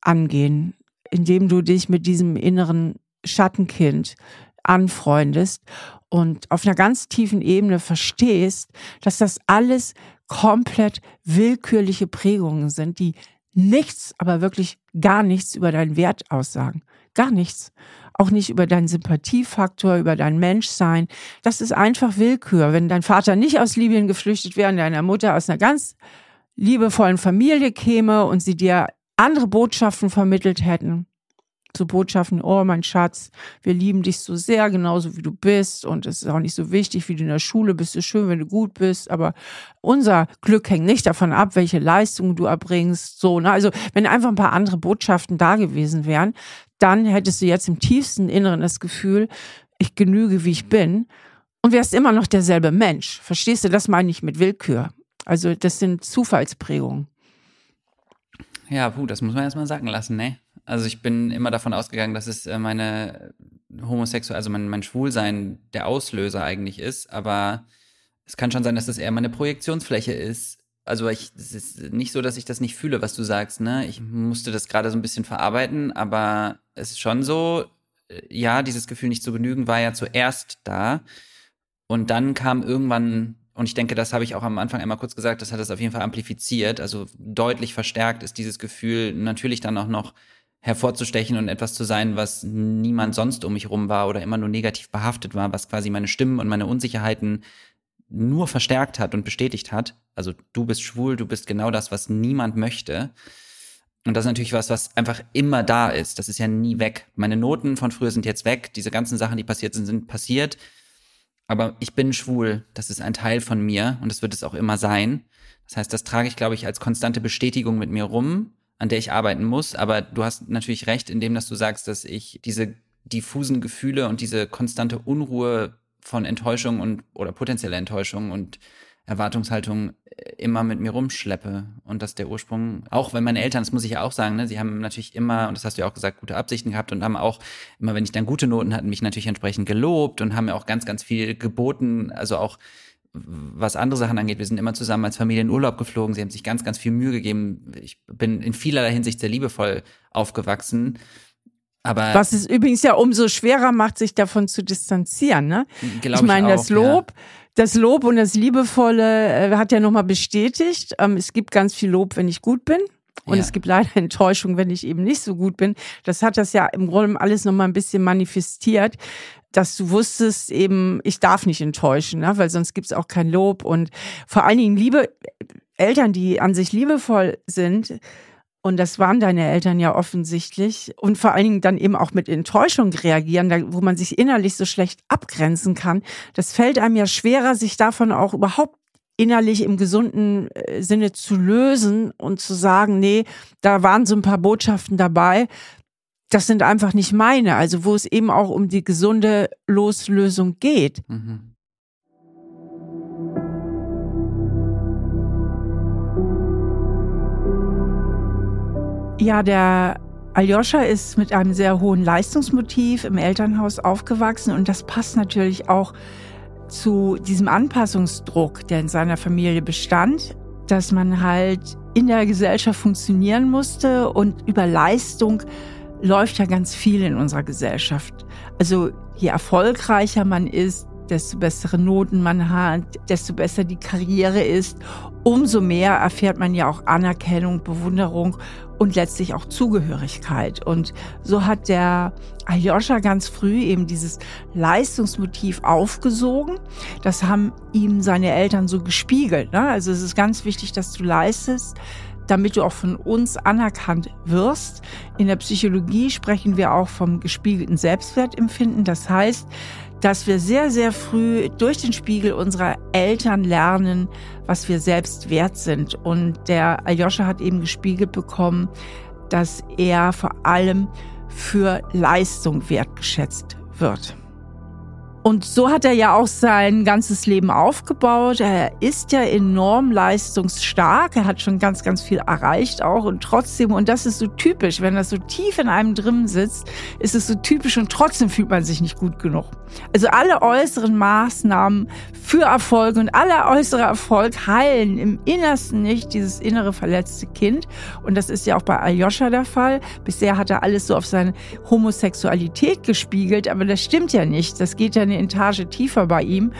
angehen indem du dich mit diesem inneren Schattenkind anfreundest und auf einer ganz tiefen Ebene verstehst, dass das alles komplett willkürliche Prägungen sind, die nichts, aber wirklich gar nichts über deinen Wert aussagen. Gar nichts. Auch nicht über deinen Sympathiefaktor, über dein Menschsein. Das ist einfach Willkür. Wenn dein Vater nicht aus Libyen geflüchtet wäre und deine Mutter aus einer ganz liebevollen Familie käme und sie dir andere Botschaften vermittelt hätten, zu Botschaften, oh mein Schatz, wir lieben dich so sehr, genauso wie du bist und es ist auch nicht so wichtig, wie du in der Schule bist, es ist schön, wenn du gut bist, aber unser Glück hängt nicht davon ab, welche Leistungen du erbringst, so, ne? Also, wenn einfach ein paar andere Botschaften da gewesen wären, dann hättest du jetzt im tiefsten Inneren das Gefühl, ich genüge, wie ich bin und wärst immer noch derselbe Mensch. Verstehst du? Das meine ich mit Willkür. Also, das sind Zufallsprägungen. Ja, puh, das muss man erstmal sagen lassen, ne? Also ich bin immer davon ausgegangen, dass es äh, meine homosexuell, also mein, mein Schwulsein der Auslöser eigentlich ist, aber es kann schon sein, dass das eher meine Projektionsfläche ist. Also ich, es ist nicht so, dass ich das nicht fühle, was du sagst, ne? Ich musste das gerade so ein bisschen verarbeiten, aber es ist schon so, äh, ja, dieses Gefühl nicht zu genügen war ja zuerst da. Und dann kam irgendwann, und ich denke, das habe ich auch am Anfang einmal kurz gesagt, das hat es auf jeden Fall amplifiziert, also deutlich verstärkt ist dieses Gefühl natürlich dann auch noch hervorzustechen und etwas zu sein, was niemand sonst um mich rum war oder immer nur negativ behaftet war, was quasi meine Stimmen und meine Unsicherheiten nur verstärkt hat und bestätigt hat. Also du bist schwul, du bist genau das, was niemand möchte. Und das ist natürlich was, was einfach immer da ist. Das ist ja nie weg. Meine Noten von früher sind jetzt weg. Diese ganzen Sachen, die passiert sind, sind passiert. Aber ich bin schwul. Das ist ein Teil von mir und das wird es auch immer sein. Das heißt, das trage ich, glaube ich, als konstante Bestätigung mit mir rum an der ich arbeiten muss. Aber du hast natürlich recht, indem dass du sagst, dass ich diese diffusen Gefühle und diese konstante Unruhe von Enttäuschung und oder potenzieller Enttäuschung und Erwartungshaltung äh, immer mit mir rumschleppe und dass der Ursprung, auch wenn meine Eltern, das muss ich ja auch sagen, ne, sie haben natürlich immer, und das hast du ja auch gesagt, gute Absichten gehabt und haben auch immer, wenn ich dann gute Noten hatte, mich natürlich entsprechend gelobt und haben mir auch ganz, ganz viel geboten, also auch was andere Sachen angeht, wir sind immer zusammen als Familie in Urlaub geflogen. Sie haben sich ganz, ganz viel Mühe gegeben. Ich bin in vielerlei Hinsicht sehr liebevoll aufgewachsen. Aber was es übrigens ja umso schwerer macht, sich davon zu distanzieren. Ne? Ich meine, das Lob, ja. das Lob und das Liebevolle äh, hat ja nochmal bestätigt. Ähm, es gibt ganz viel Lob, wenn ich gut bin. Und ja. es gibt leider Enttäuschung, wenn ich eben nicht so gut bin. Das hat das ja im Grunde alles nochmal ein bisschen manifestiert dass du wusstest eben, ich darf nicht enttäuschen, ne? weil sonst gibt es auch kein Lob. Und vor allen Dingen liebe Eltern, die an sich liebevoll sind, und das waren deine Eltern ja offensichtlich. Und vor allen Dingen dann eben auch mit Enttäuschung reagieren, wo man sich innerlich so schlecht abgrenzen kann. Das fällt einem ja schwerer, sich davon auch überhaupt innerlich im gesunden äh, Sinne zu lösen und zu sagen, nee, da waren so ein paar Botschaften dabei, das sind einfach nicht meine. Also wo es eben auch um die gesunde Loslösung geht. Mhm. Ja, der Aljoscha ist mit einem sehr hohen Leistungsmotiv im Elternhaus aufgewachsen und das passt natürlich auch zu diesem Anpassungsdruck, der in seiner Familie bestand, dass man halt in der Gesellschaft funktionieren musste und über Leistung läuft ja ganz viel in unserer Gesellschaft. Also je erfolgreicher man ist, desto bessere Noten man hat, desto besser die Karriere ist, umso mehr erfährt man ja auch Anerkennung, Bewunderung und letztlich auch Zugehörigkeit. Und so hat der Aljoscha ganz früh eben dieses Leistungsmotiv aufgesogen. Das haben ihm seine Eltern so gespiegelt. Ne? Also es ist ganz wichtig, dass du leistest damit du auch von uns anerkannt wirst. In der Psychologie sprechen wir auch vom gespiegelten Selbstwertempfinden. Das heißt, dass wir sehr, sehr früh durch den Spiegel unserer Eltern lernen, was wir selbst wert sind. Und der Aljoscha hat eben gespiegelt bekommen, dass er vor allem für Leistung wertgeschätzt wird. Und so hat er ja auch sein ganzes Leben aufgebaut. Er ist ja enorm leistungsstark. Er hat schon ganz, ganz viel erreicht auch. Und trotzdem, und das ist so typisch, wenn das so tief in einem drin sitzt, ist es so typisch und trotzdem fühlt man sich nicht gut genug. Also alle äußeren Maßnahmen für Erfolg und aller äußere Erfolg heilen im Innersten nicht dieses innere verletzte Kind. Und das ist ja auch bei Aljoscha der Fall. Bisher hat er alles so auf seine Homosexualität gespiegelt, aber das stimmt ja nicht. Das geht ja eine Etage tiefer bei ihm.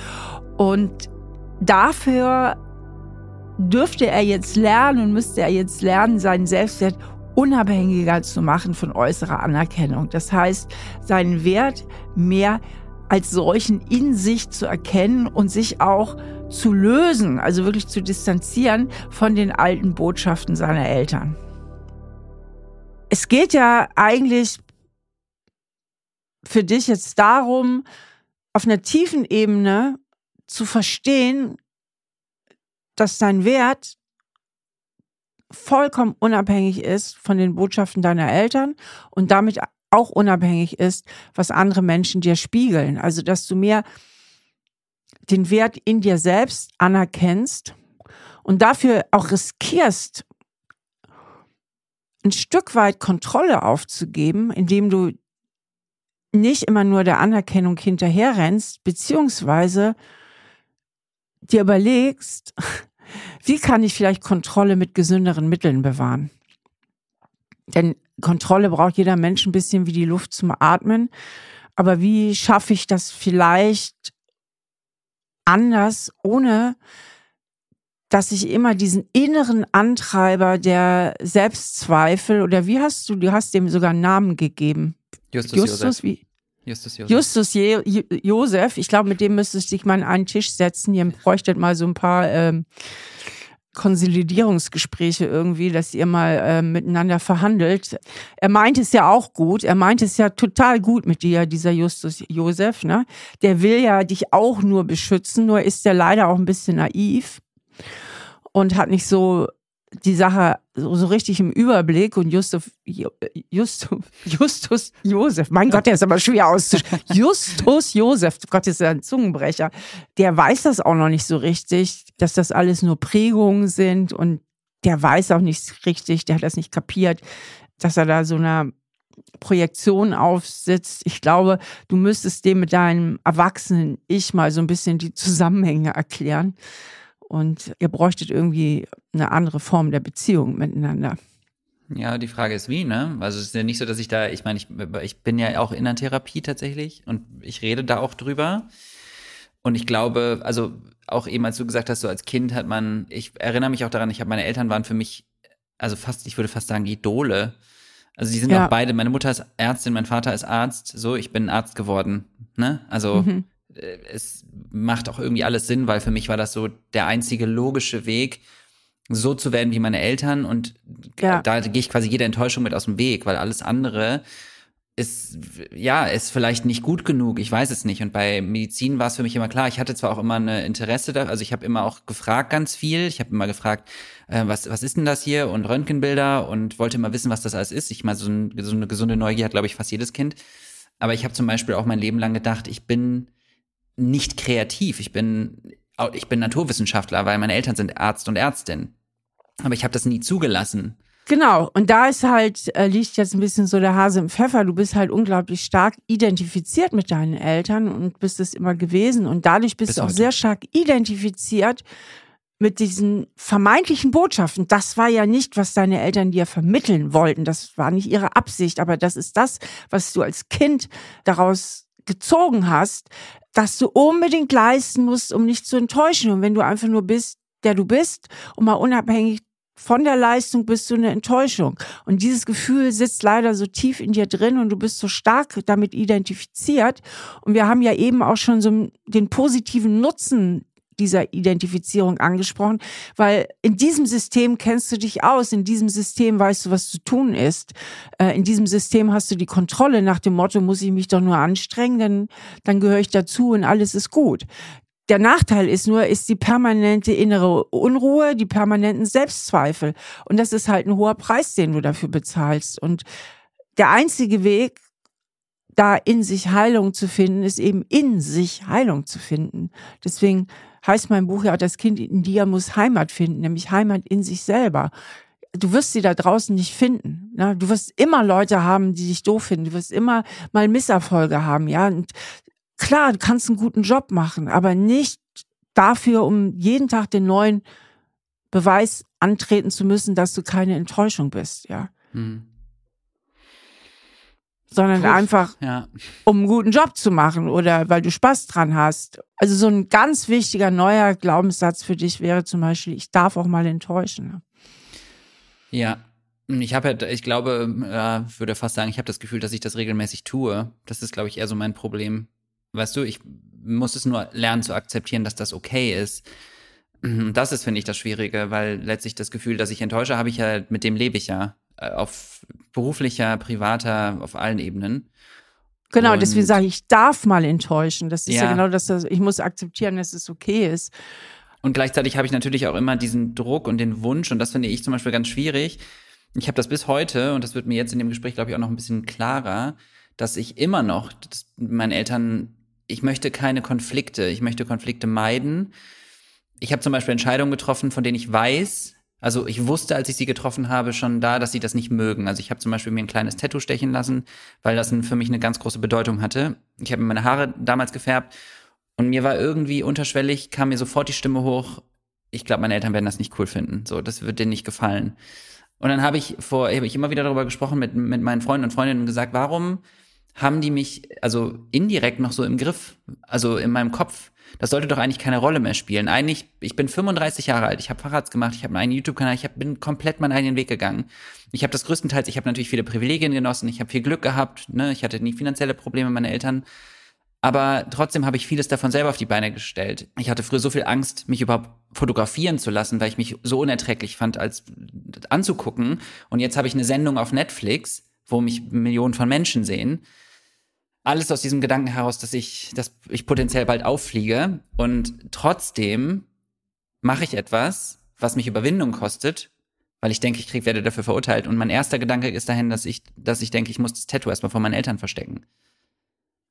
Und dafür dürfte er jetzt lernen und müsste er jetzt lernen, seinen Selbstwert unabhängiger zu machen von äußerer Anerkennung. Das heißt, seinen Wert mehr als solchen in sich zu erkennen und sich auch zu lösen, also wirklich zu distanzieren von den alten Botschaften seiner Eltern. Es geht ja eigentlich für dich jetzt darum, auf einer tiefen Ebene zu verstehen, dass dein Wert vollkommen unabhängig ist von den Botschaften deiner Eltern und damit auch unabhängig ist, was andere Menschen dir spiegeln. Also, dass du mehr den Wert in dir selbst anerkennst und dafür auch riskierst, ein Stück weit Kontrolle aufzugeben, indem du nicht immer nur der Anerkennung hinterherrennst, beziehungsweise dir überlegst, wie kann ich vielleicht Kontrolle mit gesünderen Mitteln bewahren? Denn Kontrolle braucht jeder Mensch ein bisschen wie die Luft zum Atmen. Aber wie schaffe ich das vielleicht anders, ohne dass ich immer diesen inneren Antreiber der Selbstzweifel oder wie hast du, du hast dem sogar einen Namen gegeben. Justus, Justus Josef. wie? Justus Josef. Justus Je Jo- Josef. Ich glaube, mit dem müsstest du dich mal an einen Tisch setzen. Ihr bräuchtet mal so ein paar ähm, Konsolidierungsgespräche irgendwie, dass ihr mal ähm, miteinander verhandelt. Er meint es ja auch gut. Er meint es ja total gut mit dir, dieser Justus Josef. Ne? Der will ja dich auch nur beschützen, nur ist er leider auch ein bisschen naiv und hat nicht so die Sache so, so richtig im Überblick und Justus, Justus, Justus Josef, mein Gott, der ist aber schwer auszusprechen. Justus Josef, Gott, ist ja ein Zungenbrecher. Der weiß das auch noch nicht so richtig, dass das alles nur Prägungen sind und der weiß auch nicht richtig, der hat das nicht kapiert, dass er da so einer Projektion aufsitzt. Ich glaube, du müsstest dem mit deinem erwachsenen Ich mal so ein bisschen die Zusammenhänge erklären. Und ihr bräuchtet irgendwie eine andere Form der Beziehung miteinander. Ja, die Frage ist wie, ne? Also es ist ja nicht so, dass ich da, ich meine, ich, ich bin ja auch in der Therapie tatsächlich und ich rede da auch drüber. Und ich glaube, also auch eben, als du gesagt hast, so als Kind hat man, ich erinnere mich auch daran, ich habe meine Eltern waren für mich, also fast, ich würde fast sagen, Idole. Also die sind Ja. auch beide, meine Mutter ist Ärztin, mein Vater ist Arzt, so, ich bin Arzt geworden, ne? Also Mhm. äh, es macht auch irgendwie alles Sinn, weil für mich war das so der einzige logische Weg, so zu werden wie meine Eltern und Ja. da gehe ich quasi jede Enttäuschung mit aus dem Weg, weil alles andere ist, ja, ist vielleicht nicht gut genug, ich weiß es nicht. Und bei Medizin war es für mich immer klar, ich hatte zwar auch immer ein Interesse da, also ich habe immer auch gefragt ganz viel, ich habe immer gefragt, äh, was, was ist denn das hier und Röntgenbilder und wollte immer wissen, was das alles ist. Ich meine, so, ein, so eine gesunde Neugier hat, glaube ich, fast jedes Kind. Aber ich habe zum Beispiel auch mein Leben lang gedacht, ich bin nicht kreativ, ich bin, ich bin Naturwissenschaftler, weil meine Eltern sind Arzt und Ärztin. Aber ich habe das nie zugelassen. Genau, und da ist halt, äh, liegt jetzt ein bisschen so der Hase im Pfeffer. Du bist halt unglaublich stark identifiziert mit deinen Eltern und bist es immer gewesen. Und dadurch bist Bis du auch heute. sehr stark identifiziert mit diesen vermeintlichen Botschaften. Das war ja nicht, was deine Eltern dir vermitteln wollten. Das war nicht ihre Absicht, aber das ist das, was du als Kind daraus gezogen hast, dass du unbedingt leisten musst, um nicht zu enttäuschen. Und wenn du einfach nur bist, der du bist und mal unabhängig von der Leistung bist du eine Enttäuschung. Und dieses Gefühl sitzt leider so tief in dir drin und du bist so stark damit identifiziert. Und wir haben ja eben auch schon so den positiven Nutzen dieser Identifizierung angesprochen, weil in diesem System kennst du dich aus, in diesem System weißt du, was zu tun ist, äh, in diesem System hast du die Kontrolle nach dem Motto, muss ich mich doch nur anstrengen, dann, dann gehöre ich dazu und alles ist gut. Der Nachteil ist nur, ist die permanente innere Unruhe, die permanenten Selbstzweifel. Und das ist halt ein hoher Preis, den du dafür bezahlst. Und der einzige Weg, da in sich Heilung zu finden, ist eben in sich Heilung zu finden. Deswegen heißt mein Buch ja, das Kind in dir muss Heimat finden, nämlich Heimat in sich selber. Du wirst sie da draußen nicht finden. Ne? Du wirst immer Leute haben, die dich doof finden. Du wirst immer mal Misserfolge haben, ja. Und klar, du kannst einen guten Job machen, aber nicht dafür, um jeden Tag den neuen Beweis antreten zu müssen, dass du keine Enttäuschung bist, ja. Hm. Sondern Puh. einfach, Ja. um einen guten Job zu machen oder weil du Spaß dran hast. Also so ein ganz wichtiger neuer Glaubenssatz für dich wäre zum Beispiel, ich darf auch mal enttäuschen. ne? Ja. Ich habe ja, ich glaube, ja, würde fast sagen, ich habe das Gefühl, dass ich das regelmäßig tue. Das ist, glaube ich, eher so mein Problem. Weißt du, ich muss es nur lernen zu akzeptieren, dass das okay ist. Und Das ist, finde ich, das Schwierige, weil letztlich das Gefühl, dass ich enttäusche, habe ich ja, mit dem lebe ich ja. Äh, Auf beruflicher, privater, auf allen Ebenen. Genau, Und- deswegen sage ich, ich darf mal enttäuschen. Das ist ja, Ja. genau das, ich muss akzeptieren, dass es okay ist. Und gleichzeitig habe ich natürlich auch immer diesen Druck und den Wunsch, und das finde ich zum Beispiel ganz schwierig. Ich habe das bis heute, und das wird mir jetzt in dem Gespräch, glaube ich, auch noch ein bisschen klarer, dass ich immer noch meinen Eltern, ich möchte keine Konflikte, ich möchte Konflikte meiden. Ich habe zum Beispiel Entscheidungen getroffen, von denen ich weiß, also ich wusste, als ich sie getroffen habe, schon da, dass sie das nicht mögen. Also ich habe zum Beispiel mir ein kleines Tattoo stechen lassen, weil das für mich eine ganz große Bedeutung hatte. Ich habe mir meine Haare damals gefärbt und mir war irgendwie unterschwellig, kam mir sofort die Stimme hoch, ich glaube, meine Eltern werden das nicht cool finden. So, das wird denen nicht gefallen. Und dann habe ich vor, habe ich immer wieder darüber gesprochen mit, mit meinen Freunden und Freundinnen und gesagt, warum haben die mich also indirekt noch so im Griff, also in meinem Kopf? Das sollte doch eigentlich keine Rolle mehr spielen. Eigentlich, ich bin 35 Jahre alt, ich habe Fahrrads gemacht, ich habe einen YouTube-Kanal, ich hab, bin komplett meinen eigenen Weg gegangen. Ich habe das größtenteils, ich habe natürlich viele Privilegien genossen, ich habe viel Glück gehabt, ne? ich hatte nie finanzielle Probleme, meine Eltern aber trotzdem habe ich vieles davon selber auf die Beine gestellt. Ich hatte früher so viel Angst, mich überhaupt fotografieren zu lassen, weil ich mich so unerträglich fand, als anzugucken. Und jetzt habe ich eine Sendung auf Netflix, wo mich Millionen von Menschen sehen. Alles aus diesem Gedanken heraus, dass ich, dass ich potenziell bald auffliege. Und trotzdem mache ich etwas, was mich Überwindung kostet, weil ich denke, ich krieg, werde dafür verurteilt. Und mein erster Gedanke ist dahin, dass ich, dass ich denke, ich muss das Tattoo erstmal vor meinen Eltern verstecken.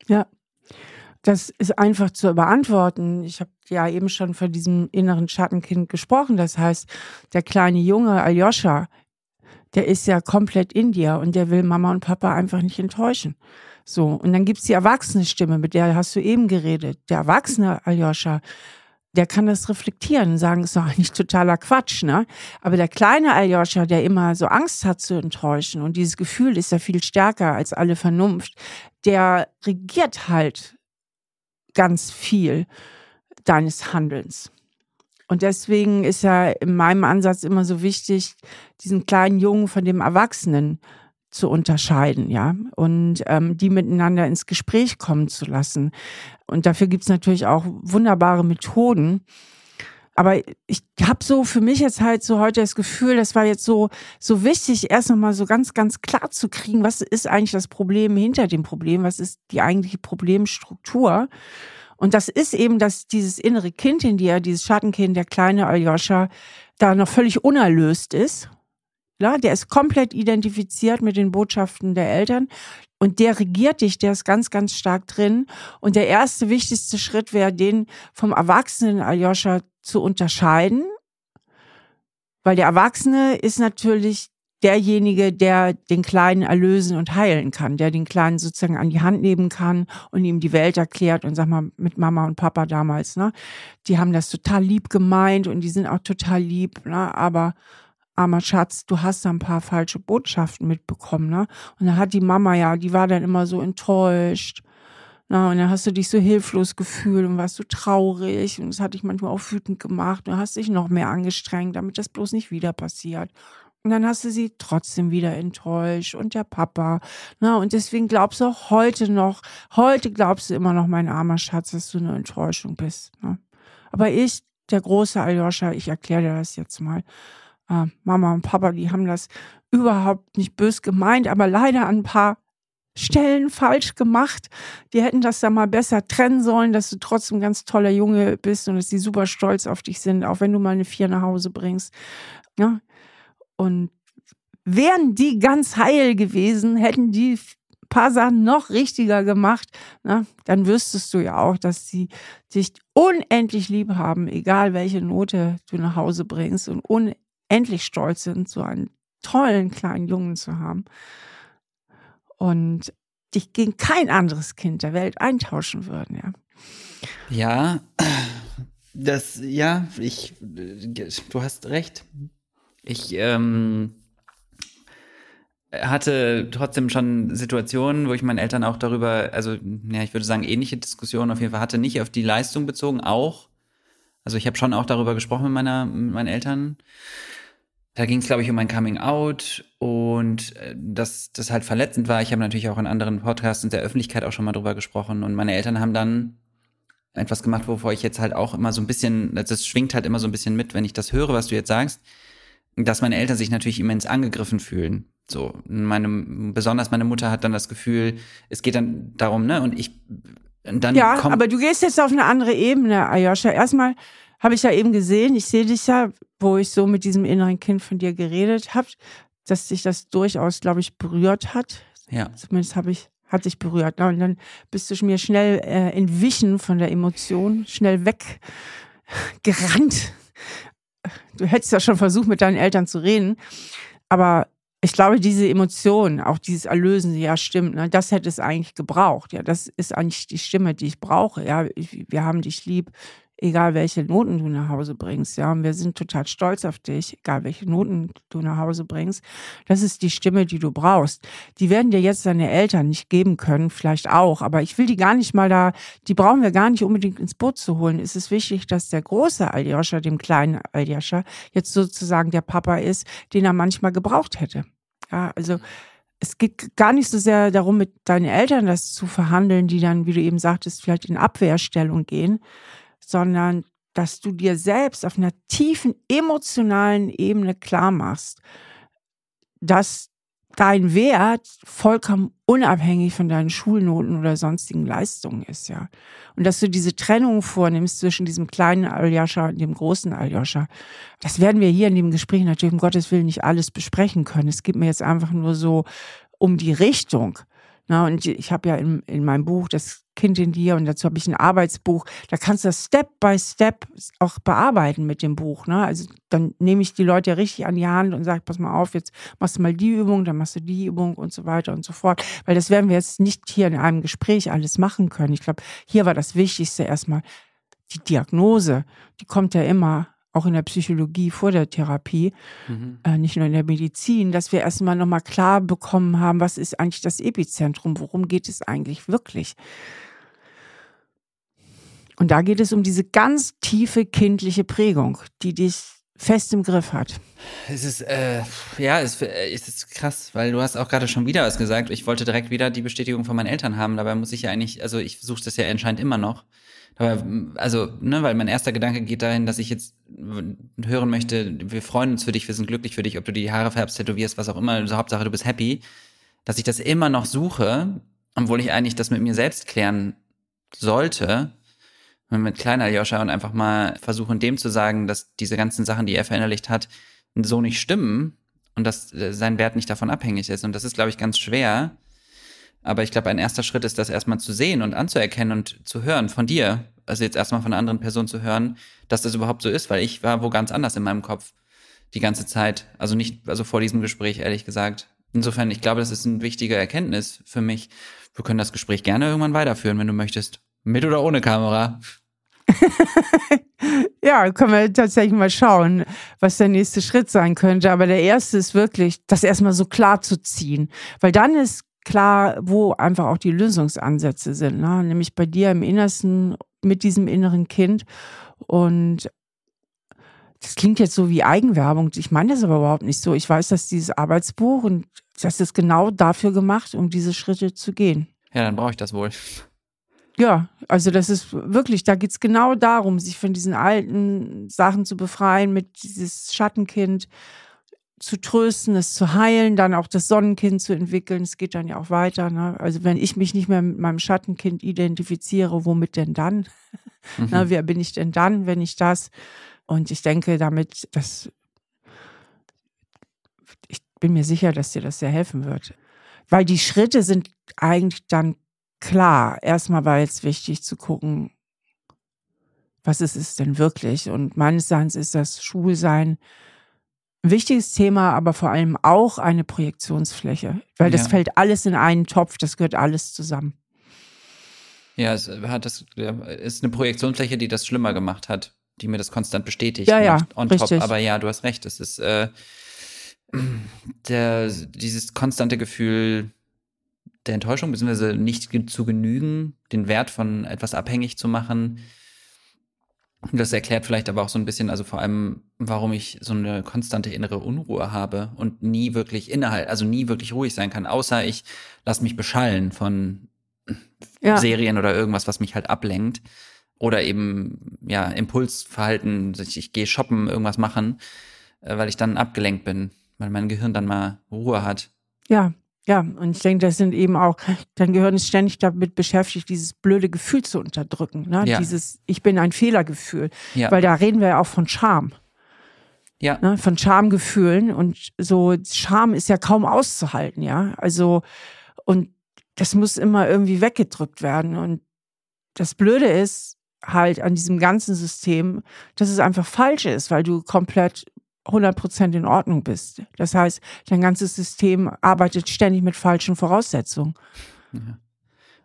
Ja. Das ist einfach zu beantworten. Ich habe ja eben schon von diesem inneren Schattenkind gesprochen. Das heißt, der kleine Junge Aljoscha, der ist ja komplett in dir und der will Mama und Papa einfach nicht enttäuschen. So, und dann gibt's die erwachsene Stimme, mit der hast du eben geredet. Der erwachsene Aljoscha, der kann das reflektieren und sagen, ist doch eigentlich totaler Quatsch, ne? Aber der kleine Aljoscha, der immer so Angst hat zu enttäuschen und dieses Gefühl ist ja viel stärker als alle Vernunft, der regiert halt ganz viel deines Handelns. Und deswegen ist ja in meinem Ansatz immer so wichtig, diesen kleinen Jungen von dem Erwachsenen zu unterscheiden, ja, und ähm, die miteinander ins Gespräch kommen zu lassen. Und dafür gibt's natürlich auch wunderbare Methoden. Aber ich habe so für mich jetzt halt so heute das Gefühl, das war jetzt so so wichtig, erst nochmal so ganz ganz klar zu kriegen, was ist eigentlich das Problem hinter dem Problem, was ist die eigentliche Problemstruktur. Und das ist eben, dass dieses innere Kind in dir, dieses Schattenkind, der kleine Aljoscha, da noch völlig unerlöst ist. Ja, der ist komplett identifiziert mit den Botschaften der Eltern und der regiert dich, der ist ganz, ganz stark drin. Und der erste wichtigste Schritt wäre, den vom erwachsenen Aljoscha zu unterscheiden, weil der Erwachsene ist natürlich derjenige, der den Kleinen erlösen und heilen kann, der den Kleinen sozusagen an die Hand nehmen kann und ihm die Welt erklärt und sag mal mit Mama und Papa damals, ne, die haben das total lieb gemeint und die sind auch total lieb, ne, aber armer Schatz, du hast da ein paar falsche Botschaften mitbekommen, ne? Und dann hat die Mama ja, die war dann immer so enttäuscht. Na, und dann hast du dich so hilflos gefühlt und warst so traurig und das hat dich manchmal auch wütend gemacht und hast dich noch mehr angestrengt, damit das bloß nicht wieder passiert. Und dann hast du sie trotzdem wieder enttäuscht und der Papa. Na, und deswegen glaubst du auch heute noch, heute glaubst du immer noch, mein armer Schatz, dass du eine Enttäuschung bist. Ne? Aber ich, der große Aljoscha, ich erkläre dir das jetzt mal. Äh, Mama und Papa, die haben das überhaupt nicht bös gemeint, aber leider an ein paar Stellen falsch gemacht. Die hätten das da mal besser trennen sollen, dass du trotzdem ganz toller Junge bist und dass die super stolz auf dich sind, auch wenn du mal eine Vier nach Hause bringst. Ja, und wären die ganz heil gewesen, hätten die paar Sachen noch richtiger gemacht, na, dann wüsstest du ja auch, dass sie dich unendlich lieb haben, egal welche Note du nach Hause bringst und unendlich stolz sind, so einen tollen kleinen Jungen zu haben. Und dich gegen kein anderes Kind der Welt eintauschen würden, ja. Ja, das, ja, ich, du hast recht. Ich ähm, hatte trotzdem schon Situationen, wo ich meinen Eltern auch darüber, also ja, ich würde sagen, ähnliche Diskussionen auf jeden Fall hatte, nicht auf die Leistung bezogen, auch. Also ich habe schon auch darüber gesprochen mit, meiner, mit meinen Eltern. Da ging es, glaube ich, um mein Coming Out und äh, dass das halt verletzend war. Ich habe natürlich auch in anderen Podcasts in der Öffentlichkeit auch schon mal drüber gesprochen und meine Eltern haben dann etwas gemacht, wovor ich jetzt halt auch immer so ein bisschen, das schwingt halt immer so ein bisschen mit, wenn ich das höre, was du jetzt sagst dass meine Eltern sich natürlich immens angegriffen fühlen. So, meine, besonders meine Mutter hat dann das Gefühl, es geht dann darum, ne, und ich, und dann Ja, aber du gehst jetzt auf eine andere Ebene, Ayosha. Erstmal habe ich ja eben gesehen, ich sehe dich ja, wo ich so mit diesem inneren Kind von dir geredet habe, dass sich das durchaus, glaube ich, berührt hat. Ja. Zumindest habe ich, hat sich berührt. Und dann bist du mir schnell äh, entwichen von der Emotion, schnell weggerannt du hättest ja schon versucht, mit deinen Eltern zu reden. Aber ich glaube, diese Emotion, auch dieses Erlösen, ja, stimmt, ne, das hätte es eigentlich gebraucht. Ja, das ist eigentlich die Stimme, die ich brauche. Ja, wir haben dich lieb egal welche Noten du nach Hause bringst. Ja, und wir sind total stolz auf dich, egal welche Noten du nach Hause bringst. Das ist die Stimme, die du brauchst. Die werden dir jetzt deine Eltern nicht geben können, vielleicht auch, aber ich will die gar nicht mal da, die brauchen wir gar nicht unbedingt ins Boot zu holen. Es ist wichtig, dass der große Aljoscha, dem kleinen Aljoscha, jetzt sozusagen der Papa ist, den er manchmal gebraucht hätte. Ja, also, es geht gar nicht so sehr darum, mit deinen Eltern das zu verhandeln, die dann, wie du eben sagtest, vielleicht in Abwehrstellung gehen, sondern dass du dir selbst auf einer tiefen emotionalen Ebene klar machst, dass dein Wert vollkommen unabhängig von deinen Schulnoten oder sonstigen Leistungen ist, ja. Und dass du diese Trennung vornimmst zwischen diesem kleinen Aljoscha und dem großen Aljoscha. Das werden wir hier in dem Gespräch natürlich um Gottes Willen nicht alles besprechen können. Es geht mir jetzt einfach nur so um die Richtung. Na, und ich habe ja in, in meinem Buch das Kind in dir und dazu habe ich ein Arbeitsbuch. Da kannst du das Step by Step auch bearbeiten mit dem Buch. Ne? Also dann nehme ich die Leute richtig an die Hand und sage, pass mal auf, jetzt machst du mal die Übung, dann machst du die Übung und so weiter und so fort. Weil das werden wir jetzt nicht hier in einem Gespräch alles machen können. Ich glaube, hier war das Wichtigste erstmal die Diagnose. Die kommt ja immer auch in der Psychologie vor der Therapie, mhm. äh, nicht nur in der Medizin, dass wir erstmal nochmal klar bekommen haben, was ist eigentlich das Epizentrum, worum geht es eigentlich wirklich. Und da geht es um diese ganz tiefe kindliche Prägung, die dich fest im Griff hat. Es ist, äh, ja, es, es ist krass, weil du hast auch gerade schon wieder was gesagt. Ich wollte direkt wieder die Bestätigung von meinen Eltern haben. Dabei muss ich ja eigentlich, also ich versuche das ja anscheinend immer noch. Aber, also, ne, weil mein erster Gedanke geht dahin, dass ich jetzt hören möchte, wir freuen uns für dich, wir sind glücklich für dich, ob du die Haare färbst, tätowierst, was auch immer, also Hauptsache du bist happy, dass ich das immer noch suche, obwohl ich eigentlich das mit mir selbst klären sollte, mit kleiner Joscha und einfach mal versuchen, dem zu sagen, dass diese ganzen Sachen, die er verinnerlicht hat, so nicht stimmen und dass äh, sein Wert nicht davon abhängig ist. Und das ist, glaube ich, ganz schwer, aber ich glaube, ein erster Schritt ist das erstmal zu sehen und anzuerkennen und zu hören von dir. Also jetzt erstmal von einer anderen Person zu hören, dass das überhaupt so ist, weil ich war wo ganz anders in meinem Kopf. die ganze Zeit. Also nicht, also vor diesem Gespräch, ehrlich gesagt. Insofern, ich glaube, das ist eine wichtige Erkenntnis für mich. Wir können das Gespräch gerne irgendwann weiterführen, wenn du möchtest. Mit oder ohne Kamera. ja, können wir tatsächlich mal schauen, was der nächste Schritt sein könnte. Aber der erste ist wirklich, das erstmal so klar zu ziehen. Weil dann ist klar, wo einfach auch die Lösungsansätze sind. Ne? Nämlich bei dir im Innersten mit diesem inneren Kind. Und das klingt jetzt so wie Eigenwerbung. Ich meine das aber überhaupt nicht so. Ich weiß, dass dieses Arbeitsbuch und das ist genau dafür gemacht, um diese Schritte zu gehen. Ja, dann brauche ich das wohl. Ja, also das ist wirklich, da geht es genau darum, sich von diesen alten Sachen zu befreien, mit dieses Schattenkind zu trösten, es zu heilen, dann auch das Sonnenkind zu entwickeln. Es geht dann ja auch weiter. Ne? Also wenn ich mich nicht mehr mit meinem Schattenkind identifiziere, womit denn dann? Mhm. Na, wer bin ich denn dann, wenn ich das? Und ich denke damit, dass ich bin mir sicher, dass dir das sehr helfen wird. Weil die Schritte sind eigentlich dann klar. Erstmal war jetzt wichtig zu gucken, was ist es denn wirklich? Und meines Erachtens ist das Schulsein ein wichtiges Thema, aber vor allem auch eine Projektionsfläche, weil das ja. fällt alles in einen Topf, das gehört alles zusammen. Ja, es hat das ist eine Projektionsfläche, die das schlimmer gemacht hat, die mir das konstant bestätigt. Ja, ja, on richtig. top. Aber ja, du hast recht. Es ist äh, der, dieses konstante Gefühl der Enttäuschung, beziehungsweise nicht zu genügen, den Wert von etwas abhängig zu machen. Das erklärt vielleicht aber auch so ein bisschen, also vor allem, warum ich so eine konstante innere Unruhe habe und nie wirklich innerhalb, also nie wirklich ruhig sein kann, außer ich lasse mich beschallen von ja. Serien oder irgendwas, was mich halt ablenkt. Oder eben, ja, Impulsverhalten, ich, ich gehe shoppen, irgendwas machen, äh, weil ich dann abgelenkt bin, weil mein Gehirn dann mal Ruhe hat. Ja, ja, und ich denke, das sind eben auch, dein Gehirn ist ständig damit beschäftigt, dieses blöde Gefühl zu unterdrücken. Ne? Ja. Dieses Ich bin ein Fehlergefühl. Ja. Weil da reden wir ja auch von Scham. Ja. Ne? Von Schamgefühlen. Und so, Scham ist ja kaum auszuhalten, ja. Also, und das muss immer irgendwie weggedrückt werden. Und das Blöde ist halt an diesem ganzen System, dass es einfach falsch ist, weil du komplett 100% in Ordnung bist. Das heißt, dein ganzes System arbeitet ständig mit falschen Voraussetzungen. Ja.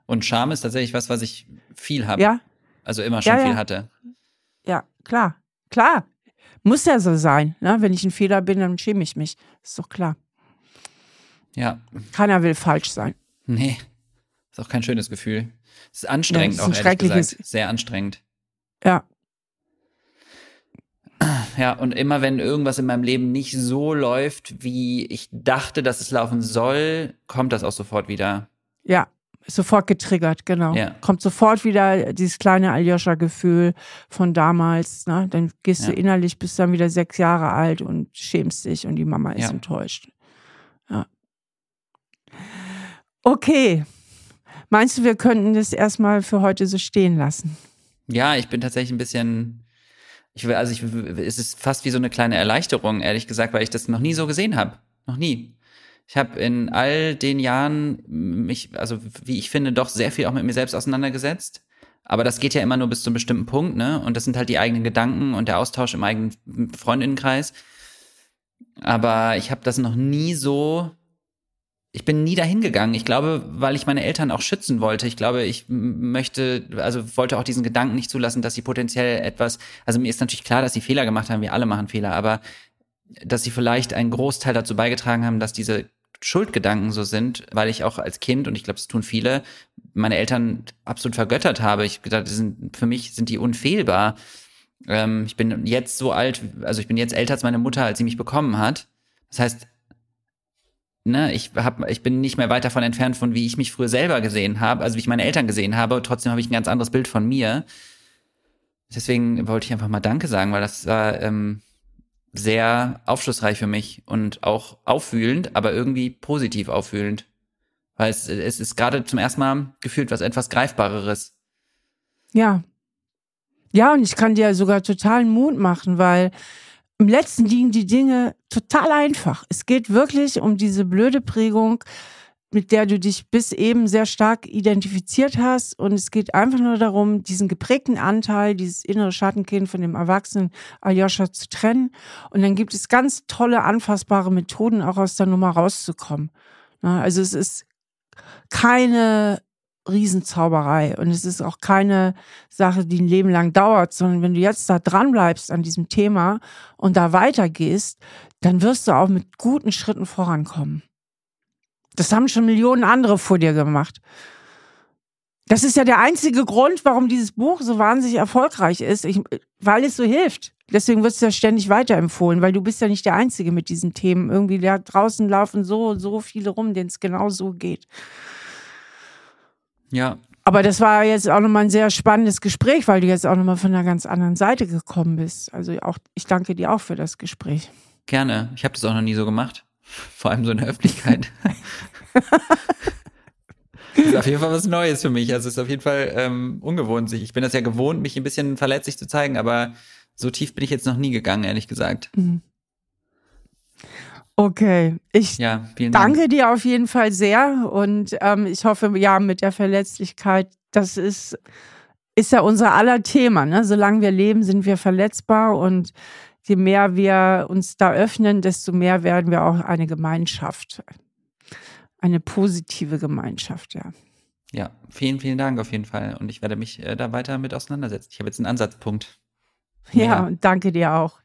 Und Scham ist tatsächlich was, was ich viel habe. Ja. Also immer schon ja, viel hatte. Ja, klar. Klar. Muss ja so sein. Ne? Wenn ich ein Fehler bin, dann schäme ich mich. Ist doch klar. Ja. Keiner will falsch sein. Nee. Ist auch kein schönes Gefühl. Es ist anstrengend ja, ist auch, ehrlich gesagt. Sehr anstrengend. Ja. Ja, und immer wenn irgendwas in meinem Leben nicht so läuft, wie ich dachte, dass es laufen soll, kommt das auch sofort wieder. Ja, sofort getriggert, genau. Ja. Kommt sofort wieder dieses kleine Aljoscha-Gefühl von damals. Ne? Dann gehst ja. du innerlich, bist dann wieder sechs Jahre alt und schämst dich und die Mama ist ja. enttäuscht. Ja. Okay. Meinst du, wir könnten das erstmal für heute so stehen lassen? Ja, ich bin tatsächlich ein bisschen ich will, also ich, es ist fast wie so eine kleine Erleichterung, ehrlich gesagt, weil ich das noch nie so gesehen habe. Noch nie. Ich habe in all den Jahren mich, also wie ich finde, doch sehr viel auch mit mir selbst auseinandergesetzt. Aber das geht ja immer nur bis zu einem bestimmten Punkt, ne? Und das sind halt die eigenen Gedanken und der Austausch im eigenen Freundinnenkreis. Aber ich habe das noch nie so ich bin nie dahin gegangen. Ich glaube, weil ich meine Eltern auch schützen wollte. Ich glaube, ich möchte, also wollte auch diesen Gedanken nicht zulassen, dass sie potenziell etwas, also mir ist natürlich klar, dass sie Fehler gemacht haben, wir alle machen Fehler, aber dass sie vielleicht einen Großteil dazu beigetragen haben, dass diese Schuldgedanken so sind, weil ich auch als Kind, und ich glaube, das tun viele, meine Eltern absolut vergöttert habe. Ich gedacht, sind, für mich sind die unfehlbar. Ähm, ich bin jetzt so alt, also ich bin jetzt älter als meine Mutter, als sie mich bekommen hat. Das heißt, ne, ich hab, ich bin nicht mehr weit davon entfernt von wie ich mich früher selber gesehen habe, also wie ich meine Eltern gesehen habe. Trotzdem habe ich ein ganz anderes Bild von mir. Deswegen wollte ich einfach mal Danke sagen, weil das war ähm, sehr aufschlussreich für mich und auch auffühlend, aber irgendwie positiv auffühlend. Weil es, es ist gerade zum ersten Mal gefühlt was etwas Greifbareres. Ja. Ja, und ich kann dir sogar totalen Mut machen, weil im letzten liegen die Dinge total einfach. Es geht wirklich um diese blöde Prägung, mit der du dich bis eben sehr stark identifiziert hast. Und es geht einfach nur darum, diesen geprägten Anteil, dieses innere Schattenkind von dem erwachsenen Aljoscha zu trennen. Und dann gibt es ganz tolle, anfassbare Methoden, auch aus der Nummer rauszukommen. Also es ist keine Riesenzauberei und es ist auch keine Sache, die ein Leben lang dauert, sondern wenn du jetzt da dran bleibst an diesem Thema und da weitergehst, dann wirst du auch mit guten Schritten vorankommen. Das haben schon Millionen andere vor dir gemacht. Das ist ja der einzige Grund, warum dieses Buch so wahnsinnig erfolgreich ist, ich, weil es so hilft. Deswegen wird es ja ständig weiterempfohlen, weil du bist ja nicht der Einzige mit diesen Themen. Irgendwie da draußen laufen so, so viele rum, denen es genau so geht. Ja. Aber das war jetzt auch nochmal ein sehr spannendes Gespräch, weil du jetzt auch nochmal von einer ganz anderen Seite gekommen bist. Also auch, ich danke dir auch für das Gespräch. Gerne. Ich habe das auch noch nie so gemacht. Vor allem so in der Öffentlichkeit. das ist auf jeden Fall was Neues für mich. Also es ist auf jeden Fall ähm, ungewohnt. Ich bin das ja gewohnt, mich ein bisschen verletzlich zu zeigen, aber so tief bin ich jetzt noch nie gegangen, ehrlich gesagt. Mhm. Okay, ich ja, danke dir auf jeden Fall sehr und ähm, ich hoffe, ja, mit der Verletzlichkeit, das ist, ist ja unser aller Thema. Ne? Solange wir leben, sind wir verletzbar und je mehr wir uns da öffnen, desto mehr werden wir auch eine Gemeinschaft. Eine positive Gemeinschaft, ja. Ja, vielen, vielen Dank auf jeden Fall. Und ich werde mich äh, da weiter mit auseinandersetzen. Ich habe jetzt einen Ansatzpunkt. Ja, ja danke dir auch.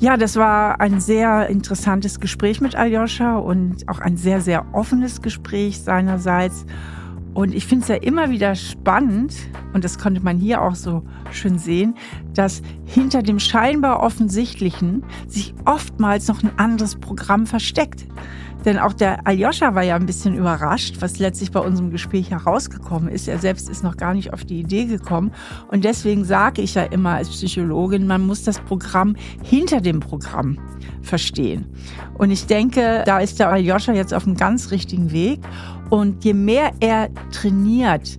Ja, das war ein sehr interessantes Gespräch mit Aljoscha und auch ein sehr, sehr offenes Gespräch seinerseits. Und ich finde es ja immer wieder spannend, und das konnte man hier auch so schön sehen, dass hinter dem scheinbar Offensichtlichen sich oftmals noch ein anderes Programm versteckt. Denn auch der Aljoscha war ja ein bisschen überrascht, was letztlich bei unserem Gespräch herausgekommen ist. Er selbst ist noch gar nicht auf die Idee gekommen. Und deswegen sage ich ja immer als Psychologin, man muss das Programm hinter dem Programm verstehen. Und ich denke, da ist der Aljoscha jetzt auf einem ganz richtigen Weg. Und je mehr er trainiert,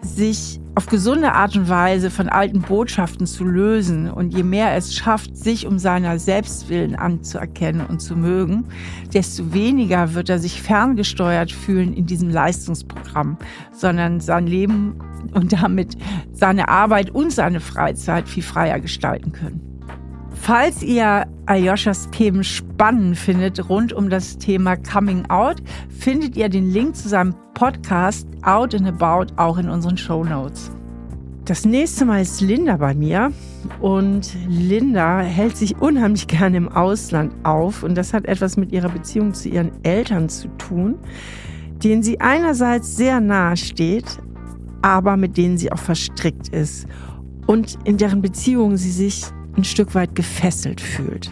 sich auf gesunde Art und Weise von alten Botschaften zu lösen und je mehr es schafft, sich um seiner Selbstwillen anzuerkennen und zu mögen, desto weniger wird er sich ferngesteuert fühlen in diesem Leistungsprogramm, sondern sein Leben und damit seine Arbeit und seine Freizeit viel freier gestalten können. Falls ihr Aljoschas Themen spannend findet rund um das Thema Coming Out, findet ihr den Link zu seinem Podcast Out and About auch in unseren Show Notes. Das nächste Mal ist Linda bei mir und Linda hält sich unheimlich gerne im Ausland auf und das hat etwas mit ihrer Beziehung zu ihren Eltern zu tun, denen sie einerseits sehr nahe steht, aber mit denen sie auch verstrickt ist und in deren Beziehung sie sich ein Stück weit gefesselt fühlt.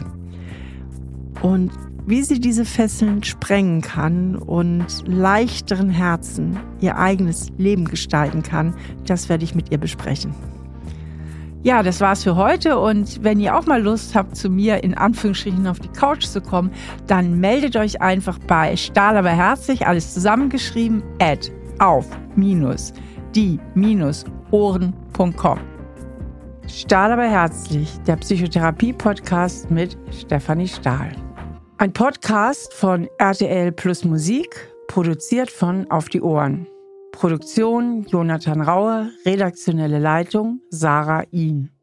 Und wie sie diese Fesseln sprengen kann und leichteren Herzen ihr eigenes Leben gestalten kann, das werde ich mit ihr besprechen. Ja, das war's für heute und wenn ihr auch mal Lust habt, zu mir in Anführungsstrichen auf die Couch zu kommen, dann meldet euch einfach bei Stahl aber herzlich, alles zusammengeschrieben, at auf minus die minus ohren.com. Stahl aber herzlich, der Psychotherapie-Podcast mit Stefanie Stahl. Ein Podcast von RTL Plus Musik, produziert von Auf die Ohren. Produktion Jonathan Raue, redaktionelle Leitung Sarah Ihn.